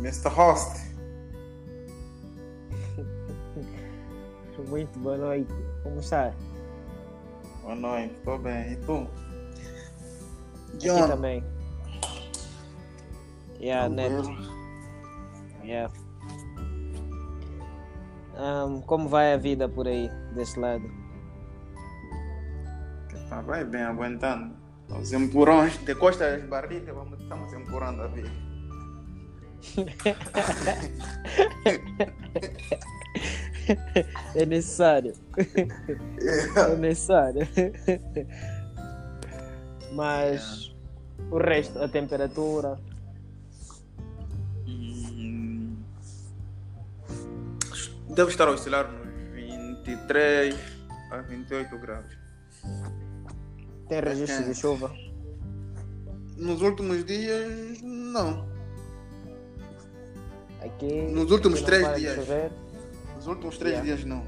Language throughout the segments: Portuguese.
Mr. Host. Muito boa noite. Como está? Boa noite, estou bem. E tu? Aqui John. também. Yeah, neto. Yeah. Ahm, como vai a vida por aí, desse lado? Tá, vai bem, aguentando. Os empurrões de costas das barrigas, vamos, estamos empurrando a vida. É necessário. É necessário. Mas o resto, a temperatura. Hum, Deve estar a oscilar nos 23 a 28 graus. Tem registro de chuva. Nos últimos dias, não. Aqui. Nos últimos três dias. chover, Nos últimos três Yeah. dias, não.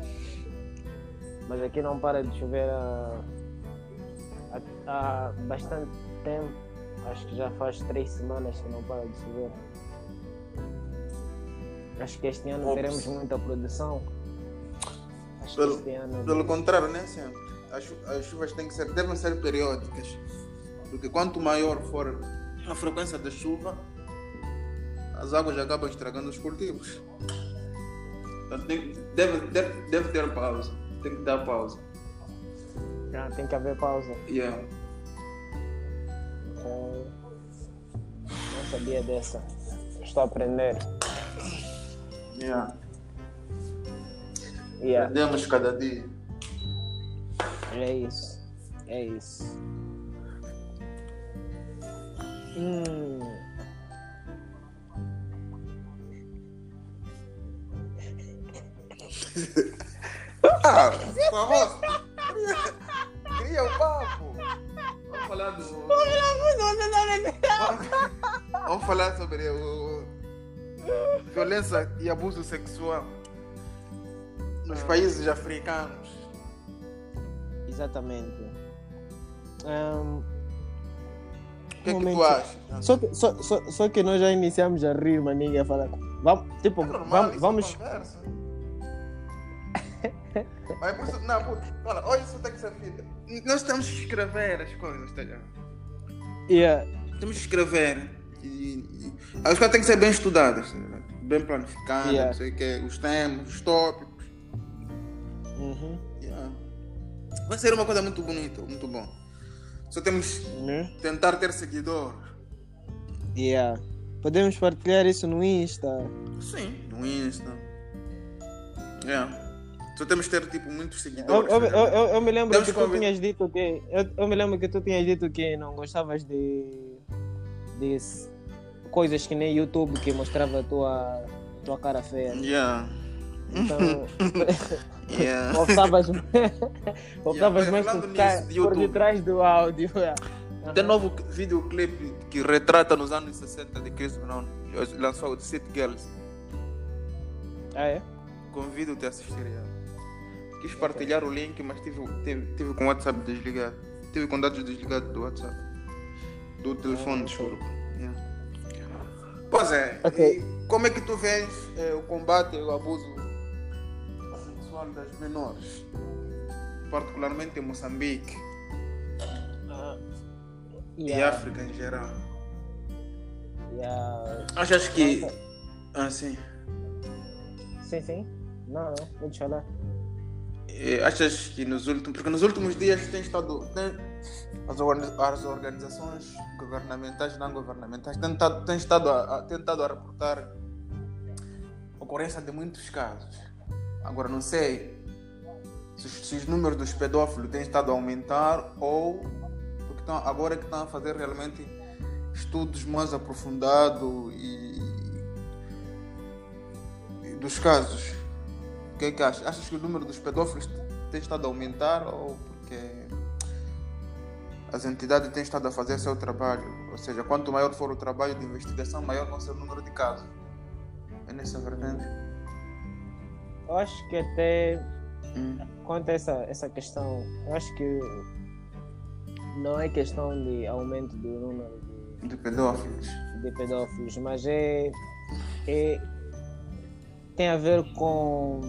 mas aqui não para de chover há, há, há bastante tempo. Acho que já faz três semanas que não para de chover. Acho que este ano Ops. teremos muita produção. Acho Pelo- que este ano. Pelo contrário, nem sempre. As, as chuvas têm que ser, devem ser periódicas. Porque quanto maior for a frequência da chuva, as águas acabam estragando os cultivos. Então deve, deve, deve ter pausa. Tem que dar pausa. Ah, tem que haver pausa. Yeah. Então, não sabia dessa. Estou a aprender. Yeah. Yeah, Aprendemos cada dia. é isso. É isso. Hum. Ah, por favor. Cria o papo. Vamos falar do. Vamos falar sobre o violência e abuso sexual nos países africanos. Exatamente. Hum, O que é que tu achas? só, que, só, só, só que nós já iniciamos a rir, maninha, a falar. Vamos, tipo, É normal, vamos, isso é vamos, Mas por isso, não, por, olha, olha, isso tem que ser fita. Nós temos que escrever as coisas, tá ligado? yeah, Temos que escrever. E, e, as coisas têm que ser bem estudadas, tá bem planificadas, Yeah. não sei o quê, os temas, os tópicos. uhum, Yeah. Vai ser uma coisa muito bonita, muito bom. Só temos que tentar ter seguidores. yeah. Podemos partilhar isso no Insta. Sim, no Insta. Yeah. Só temos ter tipo muitos seguidores. eu, tá eu, eu, eu me lembro Temos que tu tinhas dito que. Eu, me lembro que tu tinhas dito que não gostavas de. de coisas que nem YouTube que mostrava a tua, tua cara feia. Yeah. Então. Yeah. Optavas, optavas Yeah, mais por nisso de por detrás do áudio. Tem novo videoclipe que retrata nos anos 60 de Chris Brown. Lançou o City Girls. Ah, é? Convido-te a assistir. yeah. Quis partilhar o link, mas tive, tive, tive com o WhatsApp desligado. Tive com dados desligados do WhatsApp. Do telefone, Ah, desculpa. Yeah. Pois é. Ok. e como é que tu vês eh, o combate ao abuso sexual das menores? Particularmente em Moçambique Ah, e yeah, África em geral. yeah. Achas que. Nossa. Ah, sim. Sim, sim. Não, não, vou falar. Eh, achas que nos últimos. Porque nos últimos dias tem estado. Tem, as, as organizações governamentais e não governamentais têm estado, têm estado a, a, tentado a reportar ocorrência de muitos casos. Agora não sei se, se os números dos pedófilos têm estado a aumentar ou porque estão, agora é que estão a fazer realmente estudos mais aprofundados e, e dos casos. Que é que achas? Achas que o número dos pedófilos tem estado a aumentar ou porque as entidades têm estado a fazer seu trabalho? Ou seja, quanto maior for o trabalho de investigação, maior vai ser o número de casos. É nessa vertente? Eu acho que até Hum. quanto a essa, essa questão, eu acho que não é questão de aumento do número de, De pedófilos. de pedófilos, mas é é, tem a ver com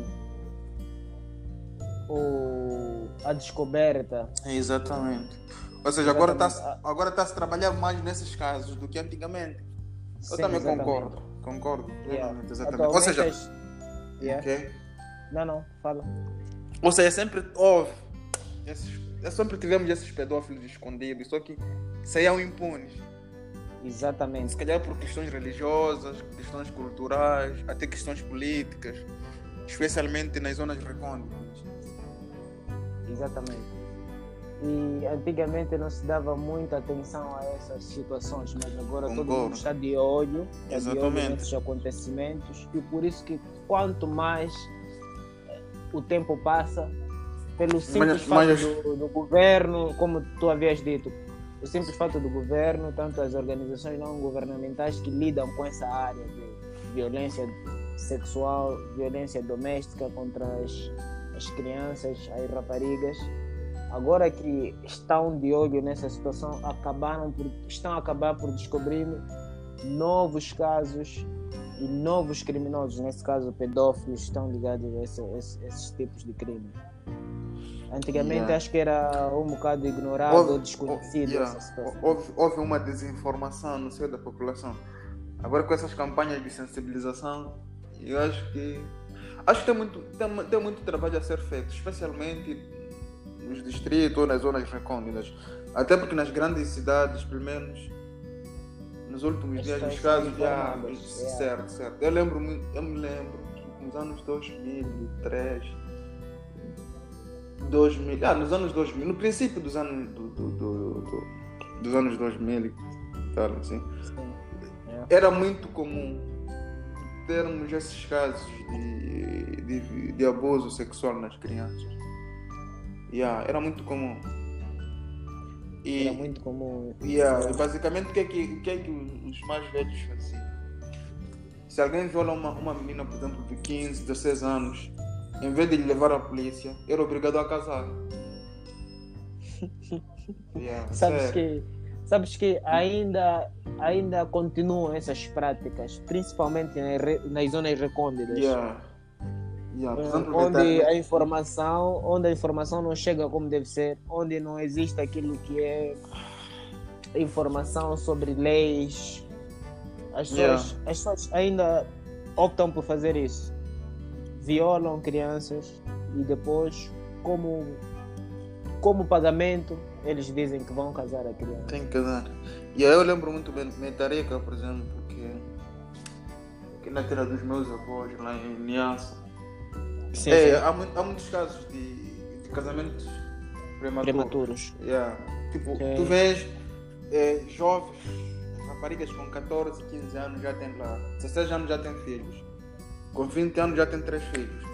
o, a descoberta. Exatamente. Ou seja, agora está agora tá se trabalhar mais nesses casos do que antigamente. Eu Sim, também exatamente. concordo. Concordo. Yeah. Exatamente. Ou seja, Yeah. ok? Não, não, fala. Ou seja, sempre houve. Esses, sempre tivemos esses pedófilos escondidos, só que saíam impunes. Exatamente. Se calhar por questões religiosas, questões culturais, até questões políticas, especialmente nas zonas recônditas. Exatamente. E antigamente não se dava muita atenção a essas situações, mas agora todo Concordo. mundo está de olho, está de olho Exatamente. nesses acontecimentos e por isso que quanto mais eh, o tempo passa, pelo simples fato mas- do, do governo, como tu havias dito, o simples fato do governo, tanto as organizações não governamentais que lidam com essa área de violência sexual, violência doméstica contra as, as crianças, as raparigas, agora que estão de olho nessa situação, acabaram por, estão a acabar por descobrir novos casos e novos criminosos, nesse caso pedófilos, estão ligados a esse- esse- esses tipos de crime. Antigamente Yeah. acho que era um bocado ignorado Houve- ou desconhecido yeah, essa situação. houve, houve uma desinformação no seio da população. Agora com essas campanhas de sensibilização, eu acho que acho que tem muito, tem, tem muito trabalho a ser feito, especialmente nos distritos ou nas zonas recônditas. Até porque nas grandes cidades, pelo menos nos últimos As dias, os pessoas casos já. yeah. Certo, certo. Eu lembro, eu me lembro que nos anos 2003. 2000, ah, nos anos 2000, no princípio dos anos do, do- do- do- dos anos 2000 e tal, assim, Sim. era muito comum termos esses casos de, de, de abuso sexual nas crianças. Yeah, era muito comum. E, Era muito comum. yeah, e basicamente o que, é que, o que é que os mais velhos faziam? Se alguém viola uma, uma menina, por exemplo, de 15, 16 anos, em vez de lhe levar à polícia, era obrigado a casar. Yeah, Sabes sério. que, sabes que ainda, ainda continuam essas práticas, principalmente nas, nas zonas recônditas. Yeah. Yeah, eh, onde aproveitar- a informação onde a informação não chega como deve ser onde não existe aquilo que é informação sobre leis as pessoas, Yeah. as pessoas ainda optam por fazer isso violam crianças e depois como como pagamento eles dizem que vão casar a criança Tem que dar. E aí eu lembro muito bem de Tareca, por exemplo, que, que na terra dos meus avós, lá em Niassa, Sim, é, sim. há, há muitos casos de, de casamentos prematuros. prematuros Yeah. Tipo, tu vês é, jovens, raparigas com 14, 15 anos já têm lá, 16 anos já têm filhos, com 20 anos já têm três filhos.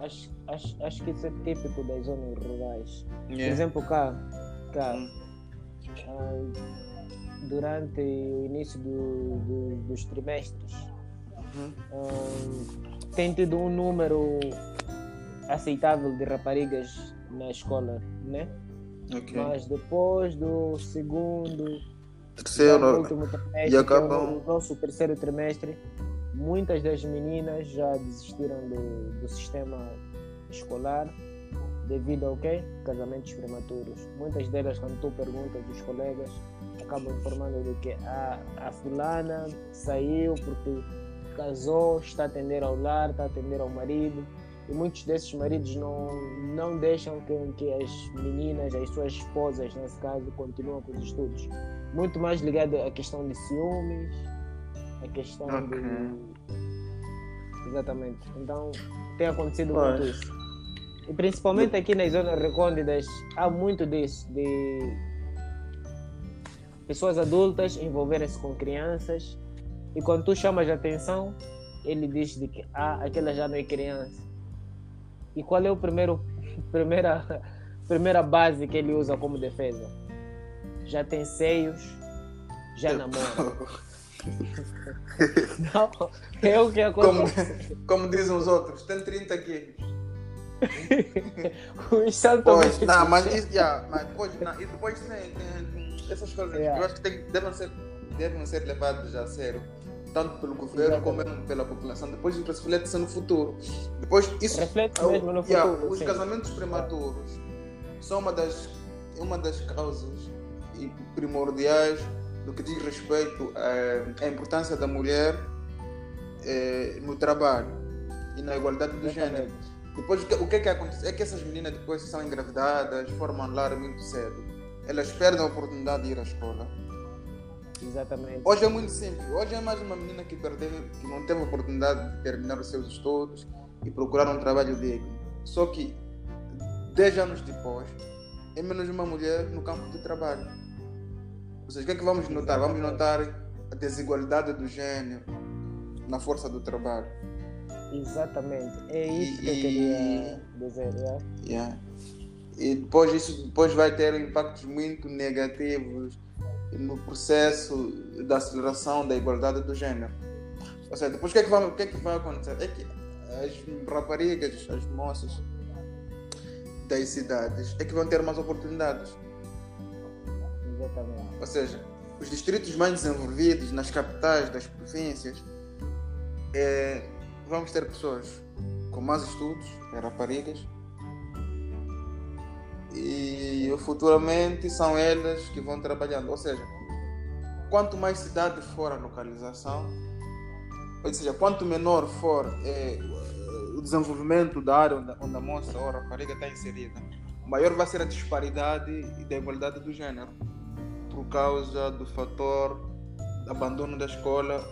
Acho, acho, acho que isso é típico das zonas rurais Por Yeah. exemplo, cá, cá Hum. ah, durante o início do- do- dos trimestres, Uhum. ah, tem tido um número aceitável de raparigas na escola, né? Ok. Mas depois do segundo, Terceiro, último e trimestre, que é acabam- o nosso terceiro trimestre, muitas das meninas já desistiram do, do sistema escolar devido ao quê? Casamentos prematuros. Muitas delas, quando tu perguntas dos colegas, acabam informando de que a, a fulana saiu porque casou, está a atender ao lar, está a atender ao marido. E muitos desses maridos não, não deixam que, que as meninas, as suas esposas, nesse caso, continuem com os estudos. Muito mais ligado à questão de ciúmes, a questão Ok. de. Exatamente. Então, tem acontecido Pois. muito isso. E principalmente aqui nas zonas recônditas, há muito disso, de pessoas adultas envolverem-se com crianças e quando tu chamas a atenção, ele diz de que ah, aquela já não é criança. E qual é o primeiro primeira primeira base que ele usa como defesa? Já tem seios, já namora. Não, é o que como, acontece. como dizem os outros, tem 30 quilos. Os santos Pois, não, mas isso, yeah, mas depois, não, e depois tem, tem essas coisas, Yeah. eu acho que tem, devem ser devem ser levados a sério, tanto pelo governo como pela população. Depois reflete-se no futuro. Depois isso reflete é mesmo no futuro. Yeah, os casamentos prematuros são uma das uma das causas primordiais do que diz respeito à, à importância da mulher eh, no trabalho e na igualdade do gênero. Depois, o que, o que é que acontece? É que essas meninas depois são engravidadas, formam lar muito cedo. Elas perdem a oportunidade de ir à escola. Exatamente. Hoje é muito simples. Hoje é mais uma menina que perdeu, que não teve a oportunidade de terminar os seus estudos e procurar um trabalho digno. Só que 10 anos depois, é menos uma mulher no campo de trabalho. Ou seja, o que é que vamos notar? Vamos notar a desigualdade do gênero na força do trabalho. Exatamente. É isso E- que eu queria dizer. yeah. Yeah. E depois isso depois vai ter impactos muito negativos no processo da aceleração da igualdade do gênero. Ou seja, depois o que é que vai, o que é que vai acontecer? É que as raparigas, as moças das cidades é que vão ter mais oportunidades. Ou seja, os distritos mais desenvolvidos nas capitais das províncias é, vamos ter pessoas com mais estudos, raparigas, e futuramente são elas que vão trabalhando. Ou seja, quanto mais cidade for a localização, ou seja, quanto menor for é, o desenvolvimento da área onde, onde a moça ou a rapariga está inserida, maior vai ser a disparidade e da igualdade do gênero por causa do fator abandono da escola,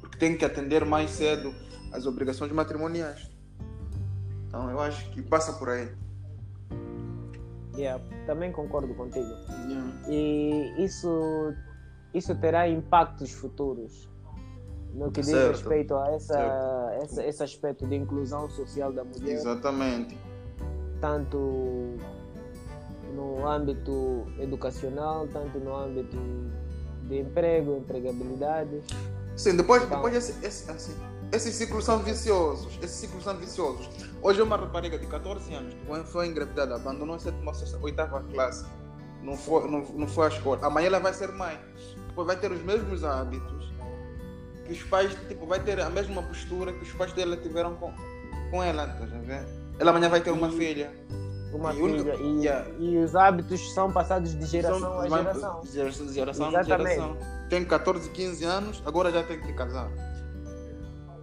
porque tem que atender mais cedo às obrigações matrimoniais. Então eu acho que passa por aí. Yeah, também concordo contigo. Yeah. E isso, isso terá impactos futuros no que diz Certo. respeito a essa, essa, esse aspecto de inclusão social da mulher, Exatamente. tanto no âmbito educacional, tanto no âmbito de emprego, empregabilidade. Sim, depois, Então- depois esse, esse- assim, esses ciclos são viciosos. Esses ciclos são viciosos. Hoje uma rapariga de 14 anos que foi- engravidada, abandonou a sétima, oitava classe, não foi, não, não foi à escola. Amanhã ela vai ser mãe. Depois vai ter os mesmos hábitos que os pais, tipo, vai ter a mesma postura que os pais dela tiveram com, com ela, a ver? Ela amanhã vai ter uma filha. Uma E o único- filha. E, yeah. e os hábitos são passados de geração São- a geração. geração, geração Exatamente. geração. Tem 14, 15 anos, agora já tem que casar.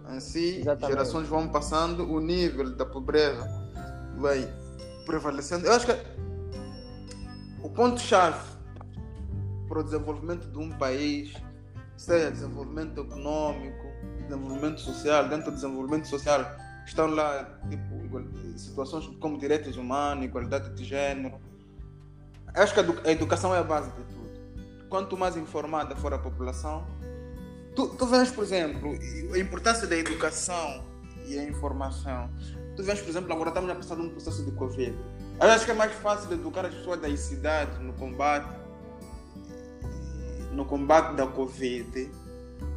Assim, Exatamente. gerações vão passando, o nível da pobreza vai prevalecendo. Eu acho que o ponto-chave para o desenvolvimento de um país, seja desenvolvimento econômico, desenvolvimento social, dentro do desenvolvimento social estão lá tipo, situações como direitos humanos, igualdade de gênero. Acho que a educação é a base de tudo. Quanto mais informada for a população, tu, tu vês, por exemplo, a importância da educação e a informação. Tu vês, por exemplo, agora estamos a passar num processo de Covid. Eu acho que é mais fácil educar as pessoas das cidades no combate no combate da Covid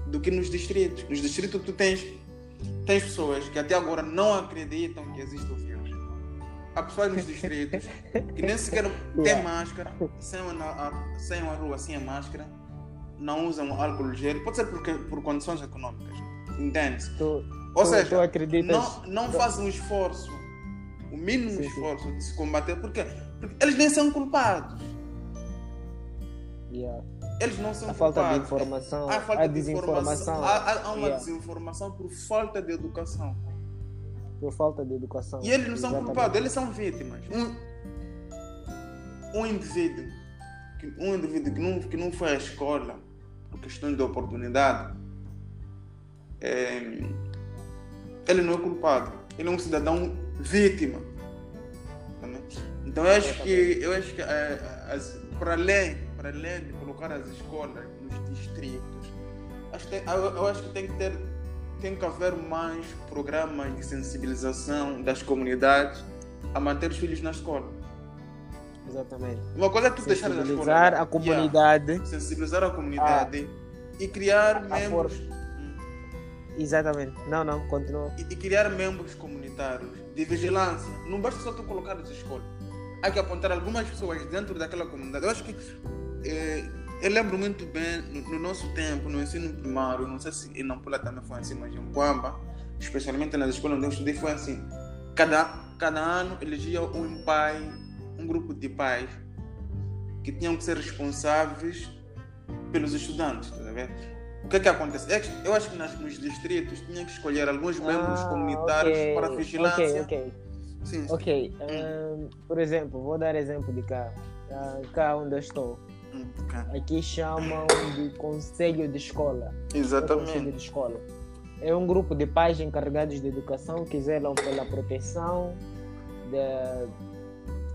do que nos distritos. Nos distritos tu tens, tens pessoas que até agora não acreditam que existe o vírus. Há pessoas nos distritos que nem sequer têm máscara, saiam na, a- saiam à rua sem a máscara, não usam álcool gel, pode ser porque, por condições econômicas, entende? Tu, Ou tu, tu seja, acreditas? não, não fazem um esforço, o mínimo Sim, sim. esforço de se combater, porque, porque eles nem são culpados. Yeah. Eles não são A falta de culpados. informação, Há falta a de desinformação, informação. Há, há- uma Yeah. desinformação por falta de educação. por falta de educação. E eles não são Exatamente. culpados, eles são vítimas. Um, um indivíduo, que, um indivíduo que não, que não foi à escola por questões de oportunidade, é, ele não é culpado. Ele é um cidadão vítima. Então eu acho que, eu acho que é, as- para além, para além de colocar as escolas nos distritos, acho que eu, acho que tem que ter tem que haver mais programas de sensibilização das comunidades a manter os filhos na escola. Exatamente. Uma coisa é tu deixar na escola. Sensibilizar a Yeah. comunidade. Sensibilizar a comunidade e criar a membros. Exatamente. Não, não, continua. E, e criar membros comunitários de vigilância. Não basta só tu colocar as escolas. Há que apontar algumas pessoas dentro daquela comunidade. Eu acho que eh, eu lembro muito bem, no, no, nosso tempo, no ensino primário, não sei se em Nampula também foi assim, mas em Quamba, especialmente nas escolas onde eu estudei, foi assim. Cada, cada ano elegia um pai, um grupo de pais que tinham que ser responsáveis pelos estudantes, tá vendo? O que é que acontece? É que eu acho que nas, nos distritos tinham que escolher alguns membros Ah, comunitários ok, para vigilância. Ok, ok. Sim, sim. Ok, ahn, por exemplo, vou dar exemplo de cá. Ah, cá onde eu estou. Aqui chamam de conselho de escola. É conselho Exatamente. de escola. É um grupo de pais encarregados de educação que zelam pela proteção da-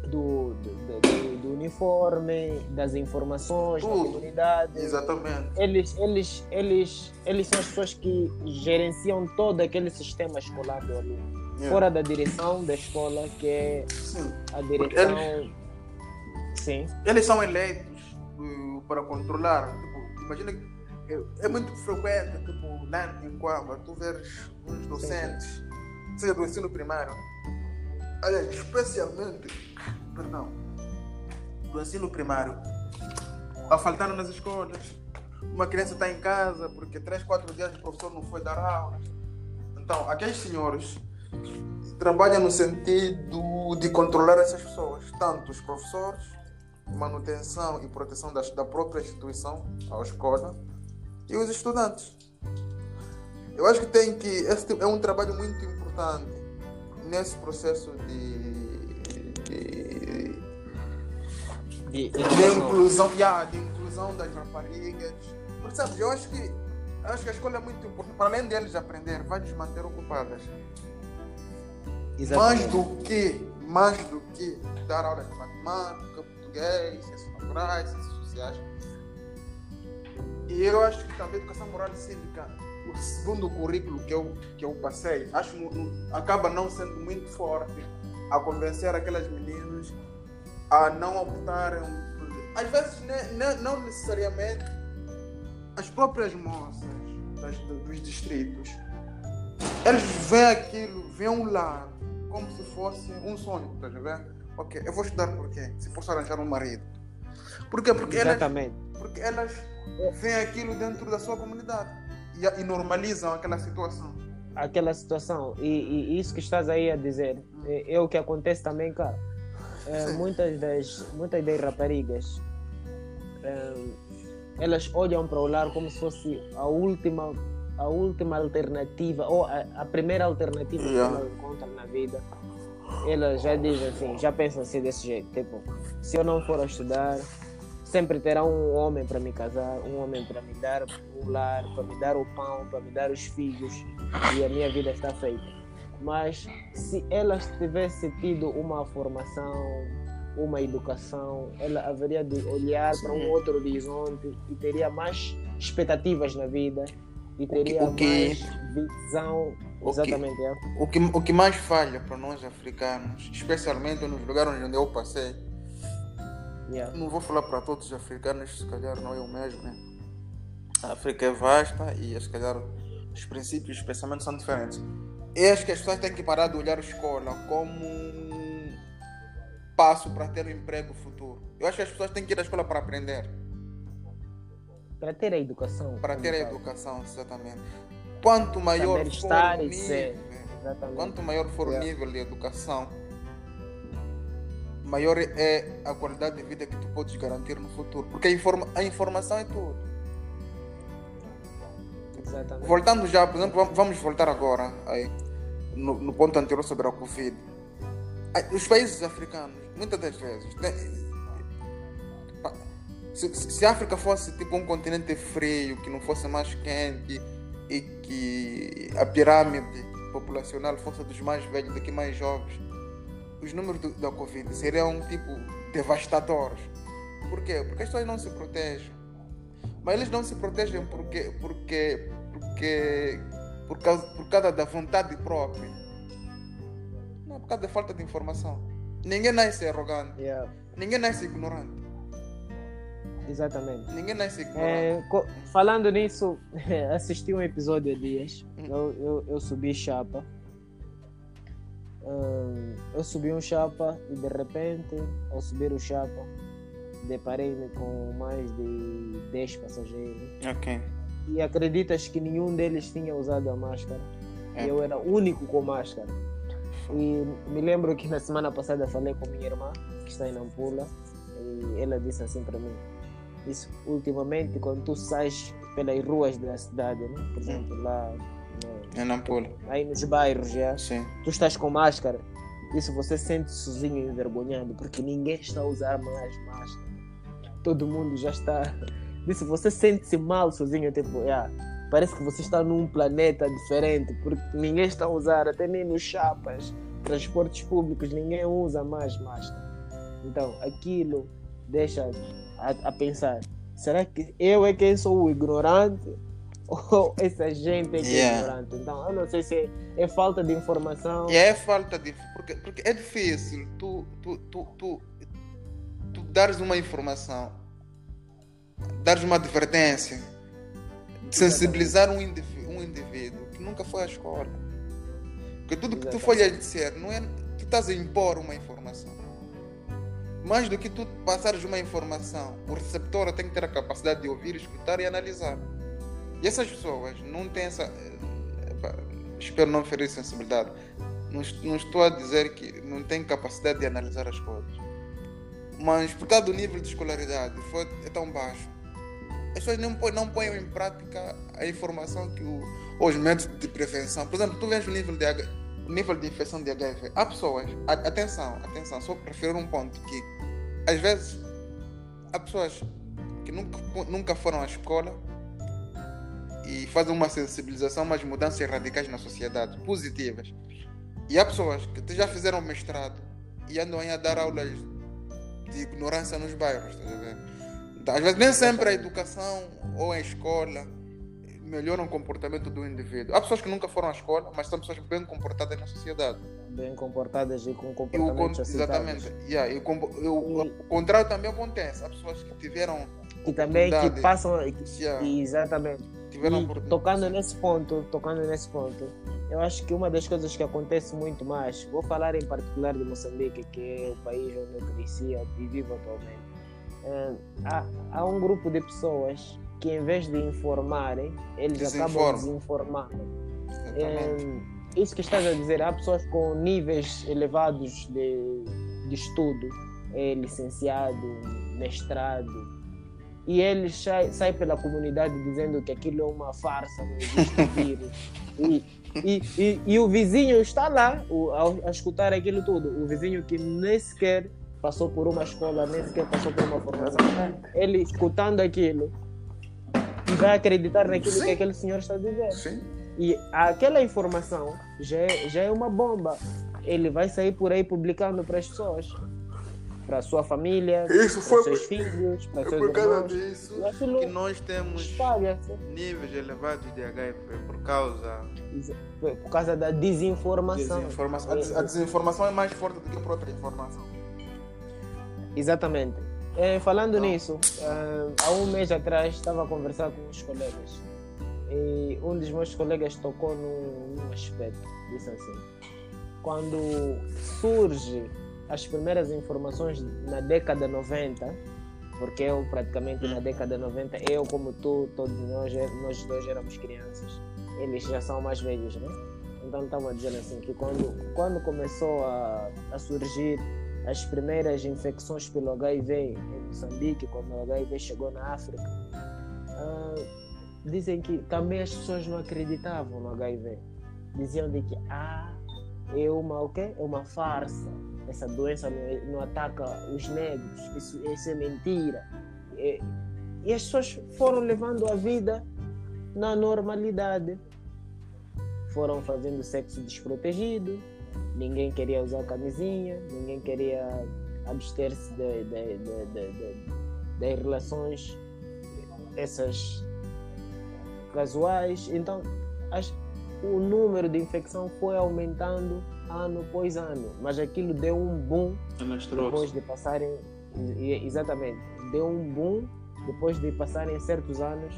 do, do, do- do uniforme, das informações da Tudo. comunidade. Exatamente. Eles, eles, eles, eles são as pessoas que gerenciam todo aquele sistema escolar do aluno. Yeah. Fora da direção da escola, que é Sim. a direção. Sim. Eles são eleitos para controlar. Tipo, imagina que é, é muito frequente, tipo, lá em Quamba, tu veres uns docentes, seja do ensino primário, aliás, especialmente, perdão, do ensino primário, a faltar nas escolas. Uma criança está em casa porque 3, 4 dias o professor não foi dar aula. Então, aqueles senhores trabalham no sentido de controlar essas pessoas, tanto os professores, manutenção e proteção das, da própria instituição, a escola, e os estudantes. Eu acho que tem que. Esse tipo- é um trabalho muito importante nesse processo de, de, De, de inclusão, yeah, de inclusão das raparigas. Porque sabe, eu acho que acho que a escola é muito importante. Para além deles aprender, vai nos manter ocupadas. Mais Exatamente. do que, mais do que dar aulas de matemática, português, ciências naturais, ciências sociais. E eu acho que também educação moral e cívica, o segundo currículo que eu, que eu passei, acho que acaba não sendo muito forte a convencer aquelas meninas a não optarem. Às vezes, ne- ne- não necessariamente as próprias moças das- dos distritos eles veem aquilo, veem um lado, como se fosse um sonho, estás a ver? Ok, eu vou estudar por quê? Se posso arranjar um marido. Por quê? Porque elas, Exatamente. porque elas veem aquilo dentro da sua comunidade e, e normalizam aquela situação. Aquela situação. E, e isso que estás aí a dizer é, é o que acontece também, cara. É, muitas, das, muitas das raparigas é, elas olham para o lar como se fosse a última, a última alternativa ou a, a primeira alternativa Yeah. que elas encontram na vida. Elas já dizem assim, já pensam assim desse jeito, tipo, se eu não for a estudar, sempre terá um homem para me casar, um homem para me dar o lar, para me dar o pão, para me dar os filhos e a minha vida está feita. Mas se elas tivessem tido uma formação, uma educação, ela haveria de olhar para um outro horizonte e teria mais expectativas na vida e que- teria o que- mais visão. O que- Exatamente, é. O que, o que mais falha para nós africanos, especialmente nos lugares onde eu passei, Yeah. não vou falar para todos os africanos, se calhar não é o mesmo, né? A África é vasta e se calhar os princípios e os pensamentos são diferentes. Eu acho que as pessoas têm que parar de olhar a escola como um passo para ter um emprego futuro. Eu acho que as pessoas têm que ir à escola para aprender, Para ter a educação. para ter a educação, exatamente. Quanto maior Saber for estar o nível. Quanto maior for Yeah. o nível de educação, maior é a qualidade de vida que tu podes garantir no futuro. Porque a, informa a informação é tudo. Exatamente. Voltando já, por exemplo, vam- vamos voltar agora aí, no, no ponto anterior sobre a Covid. Os países africanos, muitas das vezes, pa- se, se se a África fosse tipo um continente frio, que não fosse mais quente e que a pirâmide populacional fosse dos mais velhos do que mais jovens, os números do- da Covid seriam tipo devastadores. Por quê? Porque as pessoas não se protegem. Mas eles não se protegem porque, porque, porque por, causa, por causa da vontade própria. Não, é por causa da falta de informação. Ninguém nasce arrogante. Yeah. Ninguém nasce ignorante. Exatamente. Ninguém nasce ignorante. É, falando nisso, assisti um episódio há dias. Hum. Eu, eu, eu subi chapa. Hum, eu subi um chapa e de repente, ao subir o chapa, deparei-me com mais de 10 passageiros. Ok. E acreditas que nenhum deles tinha usado a máscara? É. Eu era o único com máscara. E me lembro que na semana passada falei com minha irmã, que está em Nampula, e ela disse assim para mim: Isso, ultimamente, quando tu sais pelas ruas da cidade, né? por exemplo, lá É Nampula. aí nos bairros, já, Sim. tu estás com máscara, isso você sente sozinho envergonhado, porque ninguém está a usar mais máscara. Todo mundo já está. Disse, você sente-se mal sozinho, tipo, yeah, parece que você está num planeta diferente, porque ninguém está a usar, até nem nos chapas, transportes públicos, ninguém usa mais máscara. Então, aquilo deixa a, a pensar: será que eu é quem sou o ignorante? Ou essa gente é que é Yeah. ignorante? Então, eu não sei se é, é falta de informação. É falta de. Porque, porque é difícil tu, tu, tu, tu, tu dares uma informação, dares uma advertência, sensibilizar um indivíduo, um indivíduo que nunca foi à escola. Porque tudo que tu foi a dizer, não é, tu estás a impor uma informação. Mais do que tu passares uma informação, o receptor tem que ter a capacidade de ouvir, escutar e analisar. E essas pessoas não têm essa. Espero não ferir sensibilidade. Não, est- não estou a dizer que não têm capacidade de analisar as coisas. Mas por causa do nível de escolaridade foi, é tão baixo, as pessoas não, não põem em prática a informação que o, os métodos de prevenção. Por exemplo, tu vês o nível de, nível de infecção de HIV. Há pessoas, atenção, atenção, só referir um ponto que às vezes há pessoas que nunca, nunca foram à escola e fazem uma sensibilização, umas mudanças radicais na sociedade, positivas. E há pessoas que já fizeram mestrado e andam a dar aulas de ignorância nos bairros? Então, às vezes nem sempre a educação ou a escola melhoram o comportamento do indivíduo. Há pessoas que nunca foram à escola, mas são pessoas bem comportadas na sociedade. bem comportadas e com E o, exatamente. Yeah, e o, e o- contrário também acontece. Há pessoas que tiveram E também que passam. Yeah. Exatamente. tiveram E tocando nesse ponto, tocando nesse ponto, eu acho que uma das coisas que acontece muito mais, vou falar em particular de Moçambique, que é o país onde eu cresci e vivo atualmente. eh, há, há um grupo de pessoas que em vez de informarem, eles acabam desinformando. É, isso que estás a dizer, há pessoas com níveis elevados de, de estudo, é licenciado, mestrado, e eles saem sai pela comunidade dizendo que aquilo é uma farsa, não existe vírus. E, e, e, e o vizinho está lá o, a, a escutar aquilo tudo. O vizinho que nem sequer passou por uma escola, nem sequer passou por uma formação. Ele escutando aquilo e vai acreditar naquilo Sim. que aquele senhor está dizendo. Sim. E aquela informação já é, já é uma bomba. Ele vai sair por aí publicando para as pessoas, para a sua família, Isso para foi os seus filhos, para os seus irmãos. disso E aquilo que nós temos níveis elevados de HIV por causa por causa da da desinformação. desinformação. A, des- a desinformação é mais forte do que a própria informação. Exatamente. Eh, falando nisso, ah, há um mês atrás estava a conversar com uns colegas e um dos meus colegas tocou num, num aspecto, disse assim, quando surge as primeiras informações na década 90, porque eu praticamente na década 90, eu como tu, todos nós, é- nós dois éramos crianças, eles já são mais velhos, né? Então estava dizendo assim que quando, quando começou a, a surgir as primeiras infecções pelo HIV em Moçambique, quando o HIV chegou na África, ah, dizem que também as pessoas não acreditavam no HIV. Diziam de que ah, é uma o quê? É uma farsa. Essa doença não, não ataca os negros. Isso, isso é mentira. E, e as pessoas foram levando a vida na normalidade. Foram fazendo sexo desprotegido, ninguém queria usar camisinha, ninguém queria abster-se de, de, de, das relações essas casuais. Então, as- o número de infecção foi aumentando ano após ano, mas aquilo deu um boom depois de passarem exatamente deu um boom depois de passarem certos anos.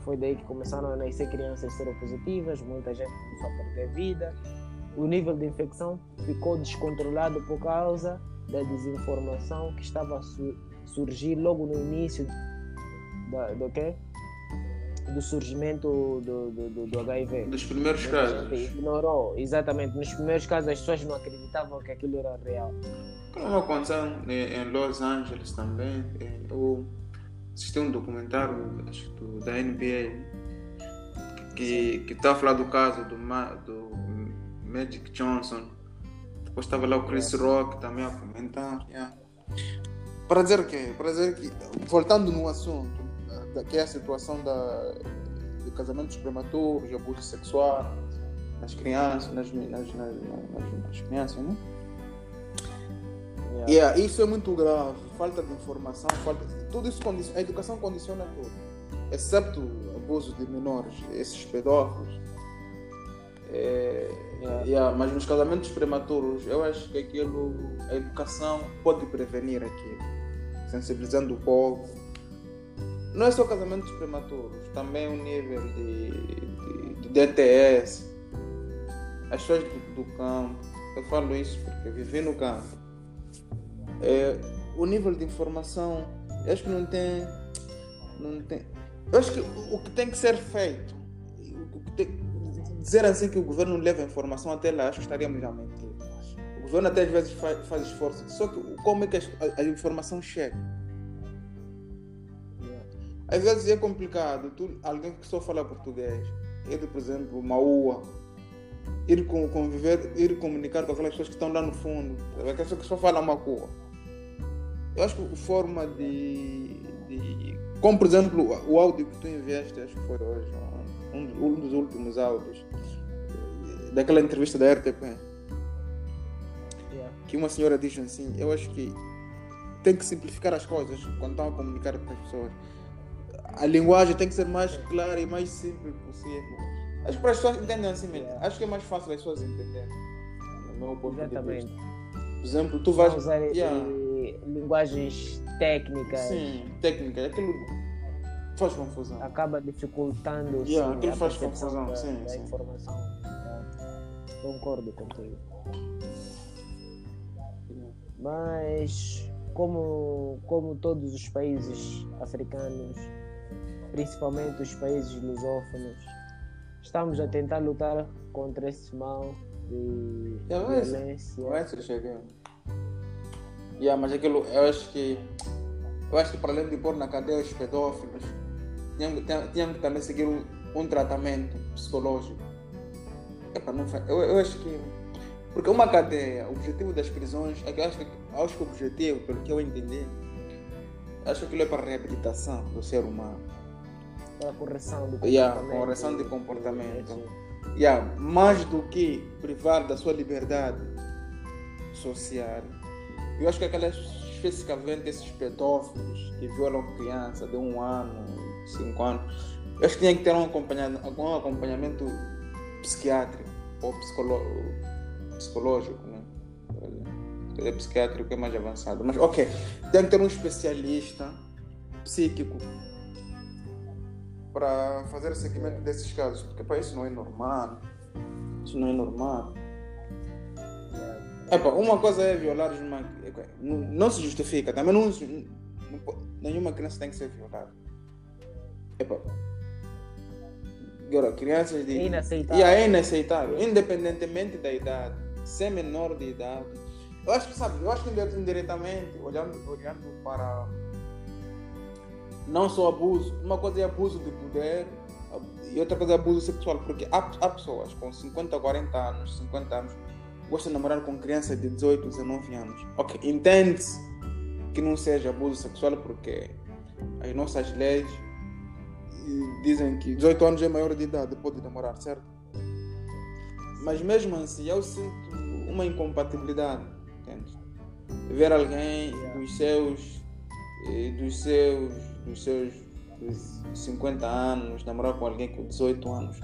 Foi daí que começaram a nascer crianças seropositivas muita gente começou a perder vida o nível de infecção ficou descontrolado por causa da desinformação que estava a, su- surgir logo no início da, do quê? do surgimento do, do, do, do HIV. Dos primeiros casos. Ignorou, exatamente. Nos primeiros casos as pessoas não acreditavam que aquilo era real. Como aconteceu em Los Angeles também, eu assisti um documentário acho, do, da NBA que que está a falar do caso do, do Magic Johnson. Depois estava lá o Chris Rock também a comentar. Yeah. Para dizer que, para dizer que, voltando no assunto, que é a situação da, de casamentos prematuros, abuso sexual nas crianças, nas, nas, nas, nas, crianças, né? Yeah. Yeah, isso é muito grave. Falta de informação, falta tudo isso condiciona, a educação condiciona tudo, exceto abuso de menores, esses pedófilos. É, yeah. Yeah, mas nos casamentos prematuros, eu acho que aquilo, a educação pode prevenir aquilo, sensibilizando o povo não é só casamentos prematuros, também o nível de, de, de DTS, as pessoas do, do, campo. Eu falo isso porque vivi no campo. É, o nível de informação, eu acho que não tem. Não tem eu acho que o que tem que ser feito, dizer assim que o governo leva informação até lá, acho que estaríamos a mentir. O governo até às vezes faz, faz esforço, só que como é que a, a informação chega? Às vezes é complicado. Tu, alguém que só fala português, ir, por exemplo, uma UA, ir conviver, ir comunicar com aquelas pessoas que estão lá no fundo, aquelas pessoas que só falam macua. Eu acho que a forma de, de. Como, por exemplo, o áudio que tu enviaste, acho que foi hoje, um, um dos últimos áudios, daquela entrevista da RTP. Yeah. Que uma senhora diz assim: Eu acho que tem que simplificar as coisas quando estão a comunicar com as pessoas a linguagem tem que ser mais clara e mais simples possível. Acho que para as pessoas entendem assim mesmo. Acho que é mais fácil as pessoas entenderem. No meu ponto Exatamente. de vista. Por exemplo, tu vais. usar yeah. linguagens técnicas. Sim, técnicas. Aquilo faz confusão. Acaba dificultando yeah, sim, aquilo faz confusão. Da, sim, da sim. informação. Concordo contigo. Mas como, como todos os países africanos principalmente os países lusófonos, estamos a tentar lutar contra esse mal de yeah, violência. Mas, cheguei. Yeah, mas aquilo, eu acho que eu acho que para além de pôr na cadeia os pedófilos, tínhamos que também seguir um, um tratamento psicológico. Epa, não, eu, eu acho que porque uma cadeia, o objetivo das prisões, é que eu acho que, acho que o objetivo, pelo que eu entendi, acho que aquilo é para a reabilitação do ser humano a correção do comportamento. Yeah, correção de comportamento. Yeah, mais do que privar da sua liberdade social. Eu acho que aquelas especificamente esses pedófilos que violam criança de um ano, cinco anos, eu acho que tinha que ter um acompanhamento, um acompanhamento psiquiátrico ou psicológico, né? É psiquiátrico é mais avançado. Mas ok, tem que ter um especialista psíquico para fazer o seguimento desses casos, porque para isso não é normal. Isso não é normal. Epa, uma coisa é violar uma. Não se justifica, também não, nenhuma criança tem que ser violada. Epa. Agora, crianças de. Inaceitável. é inaceitável, independentemente da idade. Ser menor de idade. Eu acho que, sabe, eu acho que indiretamente, olhando, olhando para não só abuso, uma coisa é abuso de poder e outra coisa é abuso sexual, porque há, há pessoas com 50, 40 anos, 50 anos, gostam de namorar com crianças de 18, 19 anos. Ok, entende-se que não seja abuso sexual porque as nossas leis dizem que 18 anos é maior de idade, pode namorar, certo? Mas mesmo assim, eu sinto uma incompatibilidade, entende? Ver alguém dos seus, eh, dos seus nos seus 50 anos, namorar com alguém com 18 anos.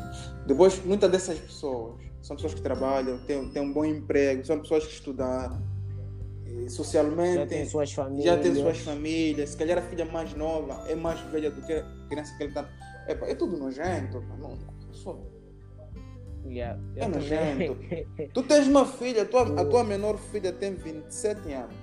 Depois, muitas dessas pessoas são pessoas que trabalham, têm, têm um bom emprego, são pessoas que estudaram. Socialmente, já têm suas famílias. Já têm suas famílias. Se calhar a filha mais nova é mais velha do que a criança que ele está. É, é tudo nojento. Não, só... Yeah, é nojento. tu tens uma filha, a tua, a tua menor filha tem 27 anos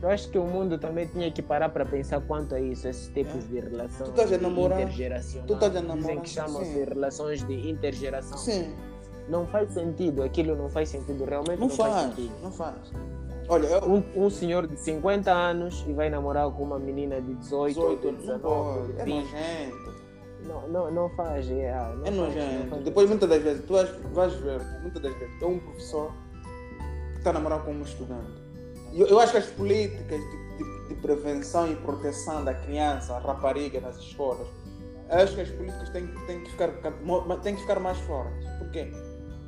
Eu acho que o mundo também tinha que parar para pensar quanto a isso, esses tipos É. de relação Tu estás a namorar, intergeracional. tu estás a Dizem namorar, que chamam-se relações de intergeração. Sim, Não faz sentido, aquilo não faz sentido, realmente não não, faz. faz, sentido. não faz. Olha, eu, Um, um senhor de 50 anos e vai namorar com uma menina de 18, ou 18, de não 19, pode, de é 20. nojento. Não, não, não faz, é, ah, não É não nojento. faz. Depois, muitas das vezes, tu vais, vais ver, muitas das vezes, é um professor que está a namorar com um estudante. Eu, eu acho que as políticas de, de- de prevenção e proteção da criança, rapariga nas escolas, acho que as políticas têm, que- têm, que, ficar, têm que ficar mais fortes. Por quê?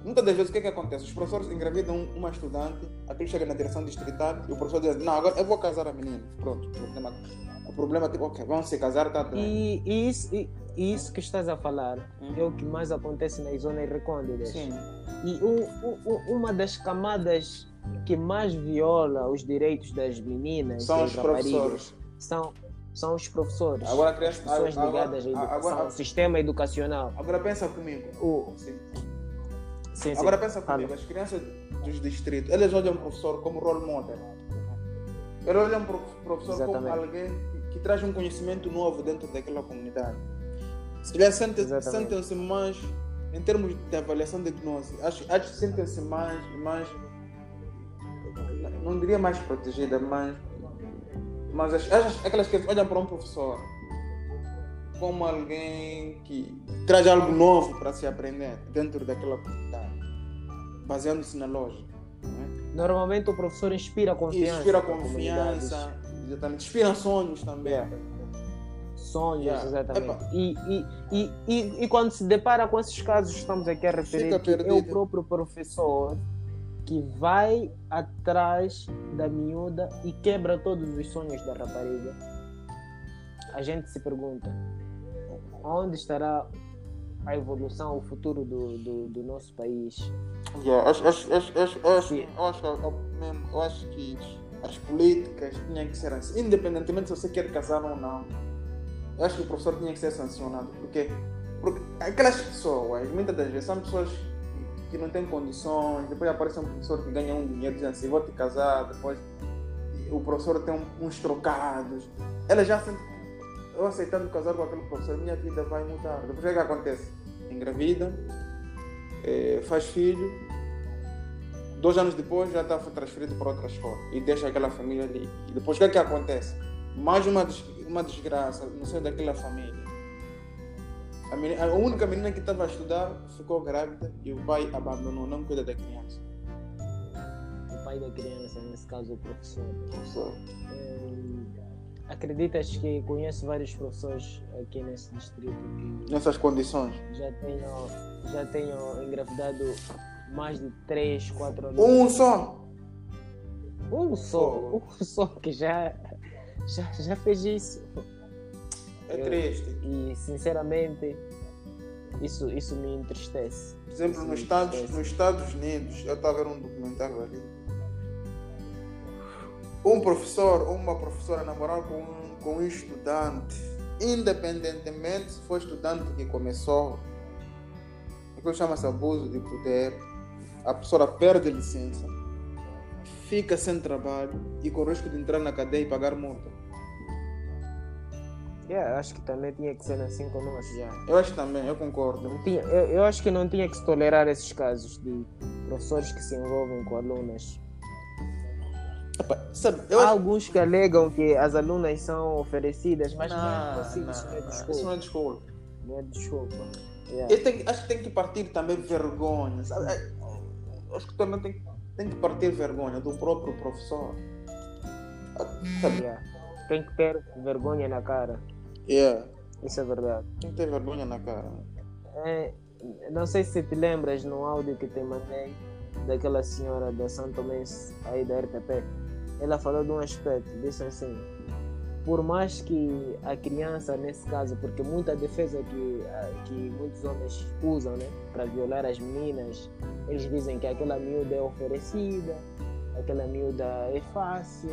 Muitas das vezes o que, é que acontece? Os professores engravidam uma estudante, aquilo chega na direção distrital e o professor diz: Não, agora eu vou casar a menina. Pronto, o problema, o problema é tipo, ok, vamos se casar, tá. E, e isso, e, isso que estás a falar Uhum. é o que mais acontece nas zonas recônditas. Sim. E um- um- uma das camadas que mais viola os direitos das meninas São os professores. são, são os professores. Agora criança- as pessoas agora- ligadas à educação, agora- ao sistema educacional. Agora pensa comigo. O, Sim. Sim, sim. Agora pensa comigo, as crianças dos distritos, elas olham o professor como role model. Elas olham o professor Exatamente. como alguém que, que traz um conhecimento novo dentro daquela comunidade. Se sentem- Exatamente. sentem-se mais, em termos de avaliação de gnose, acho, acho que sentem-se mais, mais, não diria mais protegida, mas, mas as, as, aquelas que olham para um professor como alguém que traz algo novo para se aprender dentro daquela comunidade, baseando-se na lógica. né? Normalmente o professor inspira confiança. inspira confiança, exatamente. inspira sonhos também. Yeah. Sonhos, Yeah. exatamente. E, e, e, e, e quando se depara com esses casos, estamos aqui a referir é o próprio professor que vai atrás da miúda e quebra todos os sonhos da rapariga. A gente se pergunta onde estará a evolução, o futuro do, do, do nosso país? Yeah, acho, acho, acho, acho, acho, eu acho, que- eu, mesmo, eu acho que as políticas tinham que ser assim, independentemente se você quer casar ou não. Eu acho que o professor tinha que ser sancionado, porque, porque aquelas pessoas, muitas das vezes, são pessoas que não têm condições, depois aparece um professor que ganha um dinheiro dizendo assim, vou te casar, depois o professor tem uns trocados. Ela já sente eu aceitando casar com aquele professor, minha vida vai mudar. Depois o que, é acontece? Engravida, eh, faz filho, dois anos depois já está transferido para outra escola e deixa aquela família ali. E depois o que é que acontece? Mais uma, uma desgraça no seio daquela família. A, menina- a única menina que estava a estudar ficou grávida e o pai abandonou, não cuida da criança. O pai da criança, nesse caso o professor. Professor. Hum, acreditas que conheço vários professores aqui nesse distrito que Nessas condições. já tenho, já tenho engravidado mais de 3, 4 alunos. Um só! Um só, um só que já, já, já fez isso. É Eu- triste. E sinceramente isso, isso me entristece. Por exemplo, nos Estados, nos Estados Unidos, eu estava vendo um documentário ali. Um professor ou uma professora namorar com um, com um estudante, independentemente se foi estudante que começou, aquilo chama-se abuso de poder, a professora perde licença, fica sem trabalho e com o risco de entrar na cadeia e pagar multa. Yeah, acho que também tinha que ser assim conosco já. Eu acho também, eu concordo. Não tinha, eu, eu acho que não tinha que se tolerar esses casos de professores que se envolvem com alunas. Sabe, Há acho alguns que alegam que as alunas são oferecidas, mas não, mesmo assim não, isso não é não, desculpa. isso não é desculpa. Não é desculpa. Yeah. Tenho- acho que tem que partir também vergonha. sabe? Acho que também tem, tem que partir vergonha do próprio professor. Ah, Sabe? Yeah. Tem que ter vergonha na cara. Yeah. Isso é verdade. Tem que ter vergonha na cara. É, não sei se te lembras no áudio que te mandei daquela senhora da Santo Mense aí da RTP. Ela falou de um aspecto, disse assim, por mais que a criança, nesse caso, porque muita defesa que, ah, que muitos homens usam né, para violar as meninas, eles dizem que aquela miúda é oferecida, aquela miúda é fácil,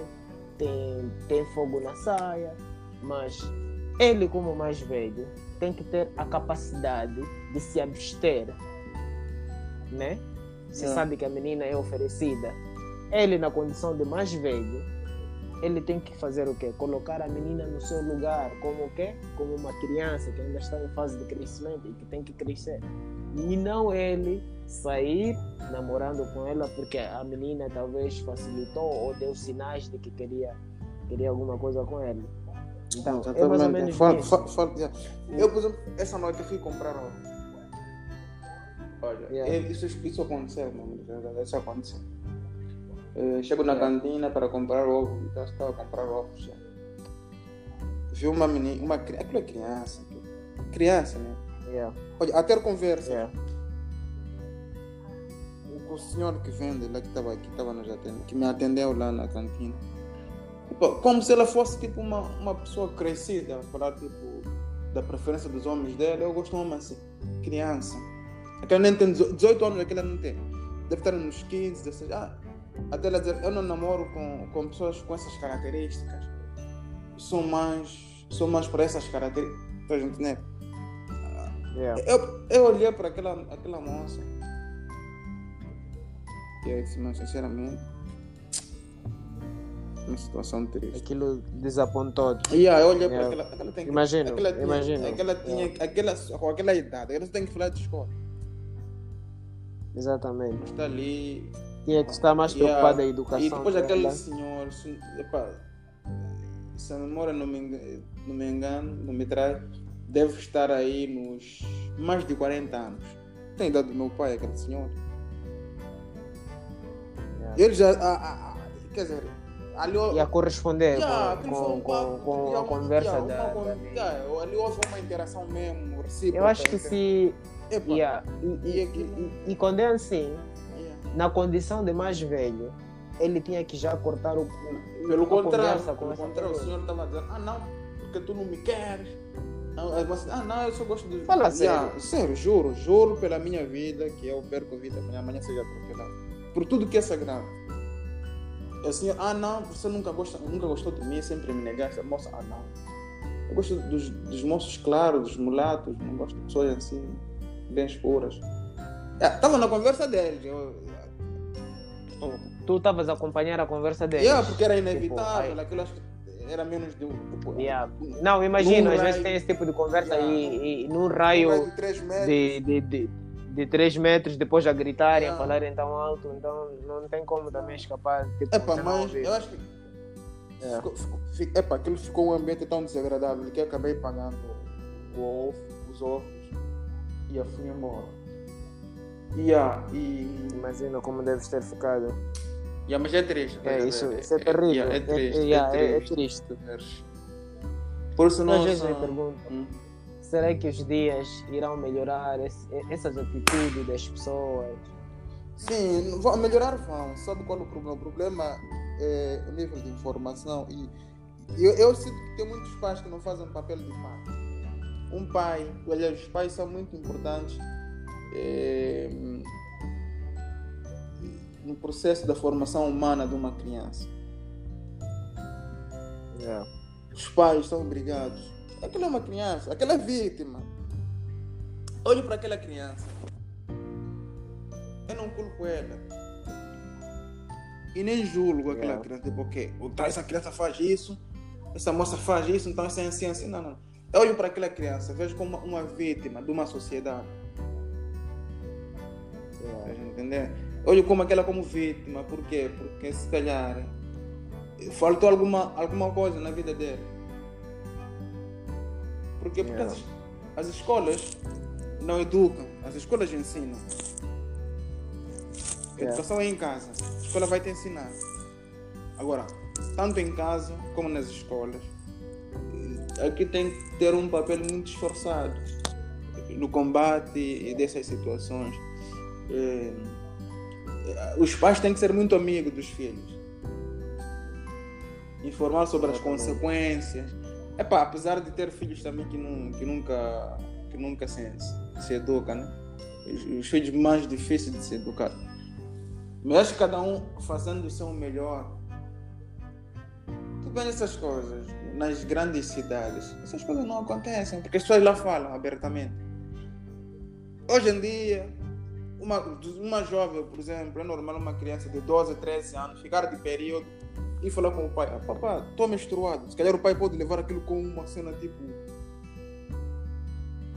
tem, tem fogo na saia, mas ele, como mais velho, tem que ter a capacidade de se abster, né? Se É. sabe que a menina é oferecida. Ele, na condição de mais velho, ele tem que fazer o quê? Colocar a menina no seu lugar, como o quê? Como uma criança que ainda está em fase de crescimento e que tem que crescer. E não ele sair namorando com ela porque a menina talvez facilitou ou deu sinais de que queria, queria alguma coisa com ele. Então, é mais ou menos. Eu, por exemplo, essa noite eu fui comprar. Olha, Yeah. isso, isso aconteceu, mano. Isso aconteceu. Eh, chego na cantina para comprar ovo, então estava a comprar ovos. já. Vi uma menina, uma aquilo é criança, criança, né? Yeah, Olha, a ter conversa yeah. com o senhor que vende lá que estava aqui, estava nos atendendo, que me atendeu lá na cantina. Tipo, como se ela fosse tipo uma, uma pessoa crescida, falar tipo da preferência dos homens dela. Eu gosto de um homem assim, criança. Aquela nem tem 18 anos, aquela não tem. Deve estar nos 15, 16. Ah, até ela dizer, eu não namoro com, com pessoas com essas características. Sou mais, sou mais para essas características. Estás a entender? yeah. Eu, eu olhei para aquela, aquela moça. E eu disse, mas sinceramente. Uma situação triste. Aquilo desapontou. Yeah, eu olhei para Yeah. aquela. aquela tem que- Imagino, aquela tinha, imagino. Aquela tinha, aquela, com aquela idade, ela tem que falar de escola. Exatamente. Está ali. Tinha que estar mais Yeah. preocupada em educação. E depois dela. aquele senhor, se, epá, se a memória não me, engan- não me engano, não me traz, deve estar aí nos mais de 40 anos. Tem a idade do meu pai, aquele senhor. Yeah. Ele já. ah, ah, ah, quer dizer, ali. E a corresponder Yeah, com, com, um com, papo, com yeah, a conversa yeah, da, uma da- yeah, ali houve uma interação mesmo, recíproca. Eu acho que entre- se. Yeah, e, E e, e- quando é assim, yeah. Na condição de mais velho, ele tinha que já cortar o. Pelo contrário, pelo contrário, o senhor estava dizendo, ah não, porque tu não me queres. Ah, mas- ah não, eu só gosto de. Fala Yeah, sério, juro, juro pela minha vida que eu perco a vida, minha amanhã seja atropelado. Por tudo que é sagrado. O senhor, ah não, você nunca, gosta, nunca gostou de mim, sempre me negaste. A moça, ah não. Eu gosto dos, dos moços claros, dos mulatos, não gosto de pessoas assim, bem escuras. Estava na conversa deles. Eu, Tu estavas a acompanhar a conversa dele. yeah, porque era inevitável, Tipo, aquilo acho que era menos de um. Tipo, Yeah. Não, imagino, às vezes tem esse tipo de conversa Yeah. e, e num um raio raio de 3 metros. de, de, de, de 3 metros, depois a gritarem, a Yeah. falarem tão alto, então não tem como também escapar. Tipo, Epa, mas eu acho que. É. Ficou, ficou, fi- epa, aquilo ficou um ambiente tão desagradável que eu acabei pagando o ovo, os ovos e eu fui embora. Yeah, e. Imagina como deves ter ficado. Yeah, mas é triste. É, isso, isso é terrível. yeah, é, É- triste. é- É, yeah, é- é triste. triste. Por isso Às nós. vezes ah, pergunto, hum. será que os dias irão melhorar esse- essas atitudes das pessoas? Sim, vão melhorar vão. Sabe qual é o problema? O problema é o nível de informação. E eu, eu sinto que tem muitos pais que não fazem papel de pai. Um pai, aliás, os pais são muito importantes eh, no processo da formação humana de uma criança. Yeah. Os pais são obrigados. Aquela é uma criança, aquela é vítima. Olhe para aquela criança. Eu não culpo ela. E nem julgo aquela Yeah. criança, tipo, ok, essa criança faz isso, essa moça faz isso, então essa é assim, assim. Não, não. Eu olho para aquela criança, vejo como uma, uma vítima de uma sociedade. Entender? Eu olho como aquela como vítima, por quê? Porque se calhar faltou alguma, alguma coisa na vida dele. Por quê? Porque Yeah. as, as escolas não educam, as escolas ensinam. A Yeah. educação é em casa, a escola vai te ensinar. Agora, tanto em casa como nas escolas, eh, aqui tem que ter um papel muito esforçado no combate dessas situações. Eh, os pais têm que ser muito amigos dos filhos. Informar sobre as Exatamente. consequências. Epá, apesar de ter filhos também que, não, que nunca, que nunca se, se educam, né? Os, os filhos mais difíceis de se educar. Mas acho que cada um fazendo o seu melhor. Tu vê essas coisas nas grandes cidades. Essas coisas não acontecem, porque as pessoas lá falam abertamente. Hoje em dia, uma, uma jovem, por exemplo, é normal uma criança de 12, 13 anos ficar de período e falar com o pai, ah, papá, estou menstruado. Se calhar o pai pode levar aquilo como uma cena tipo.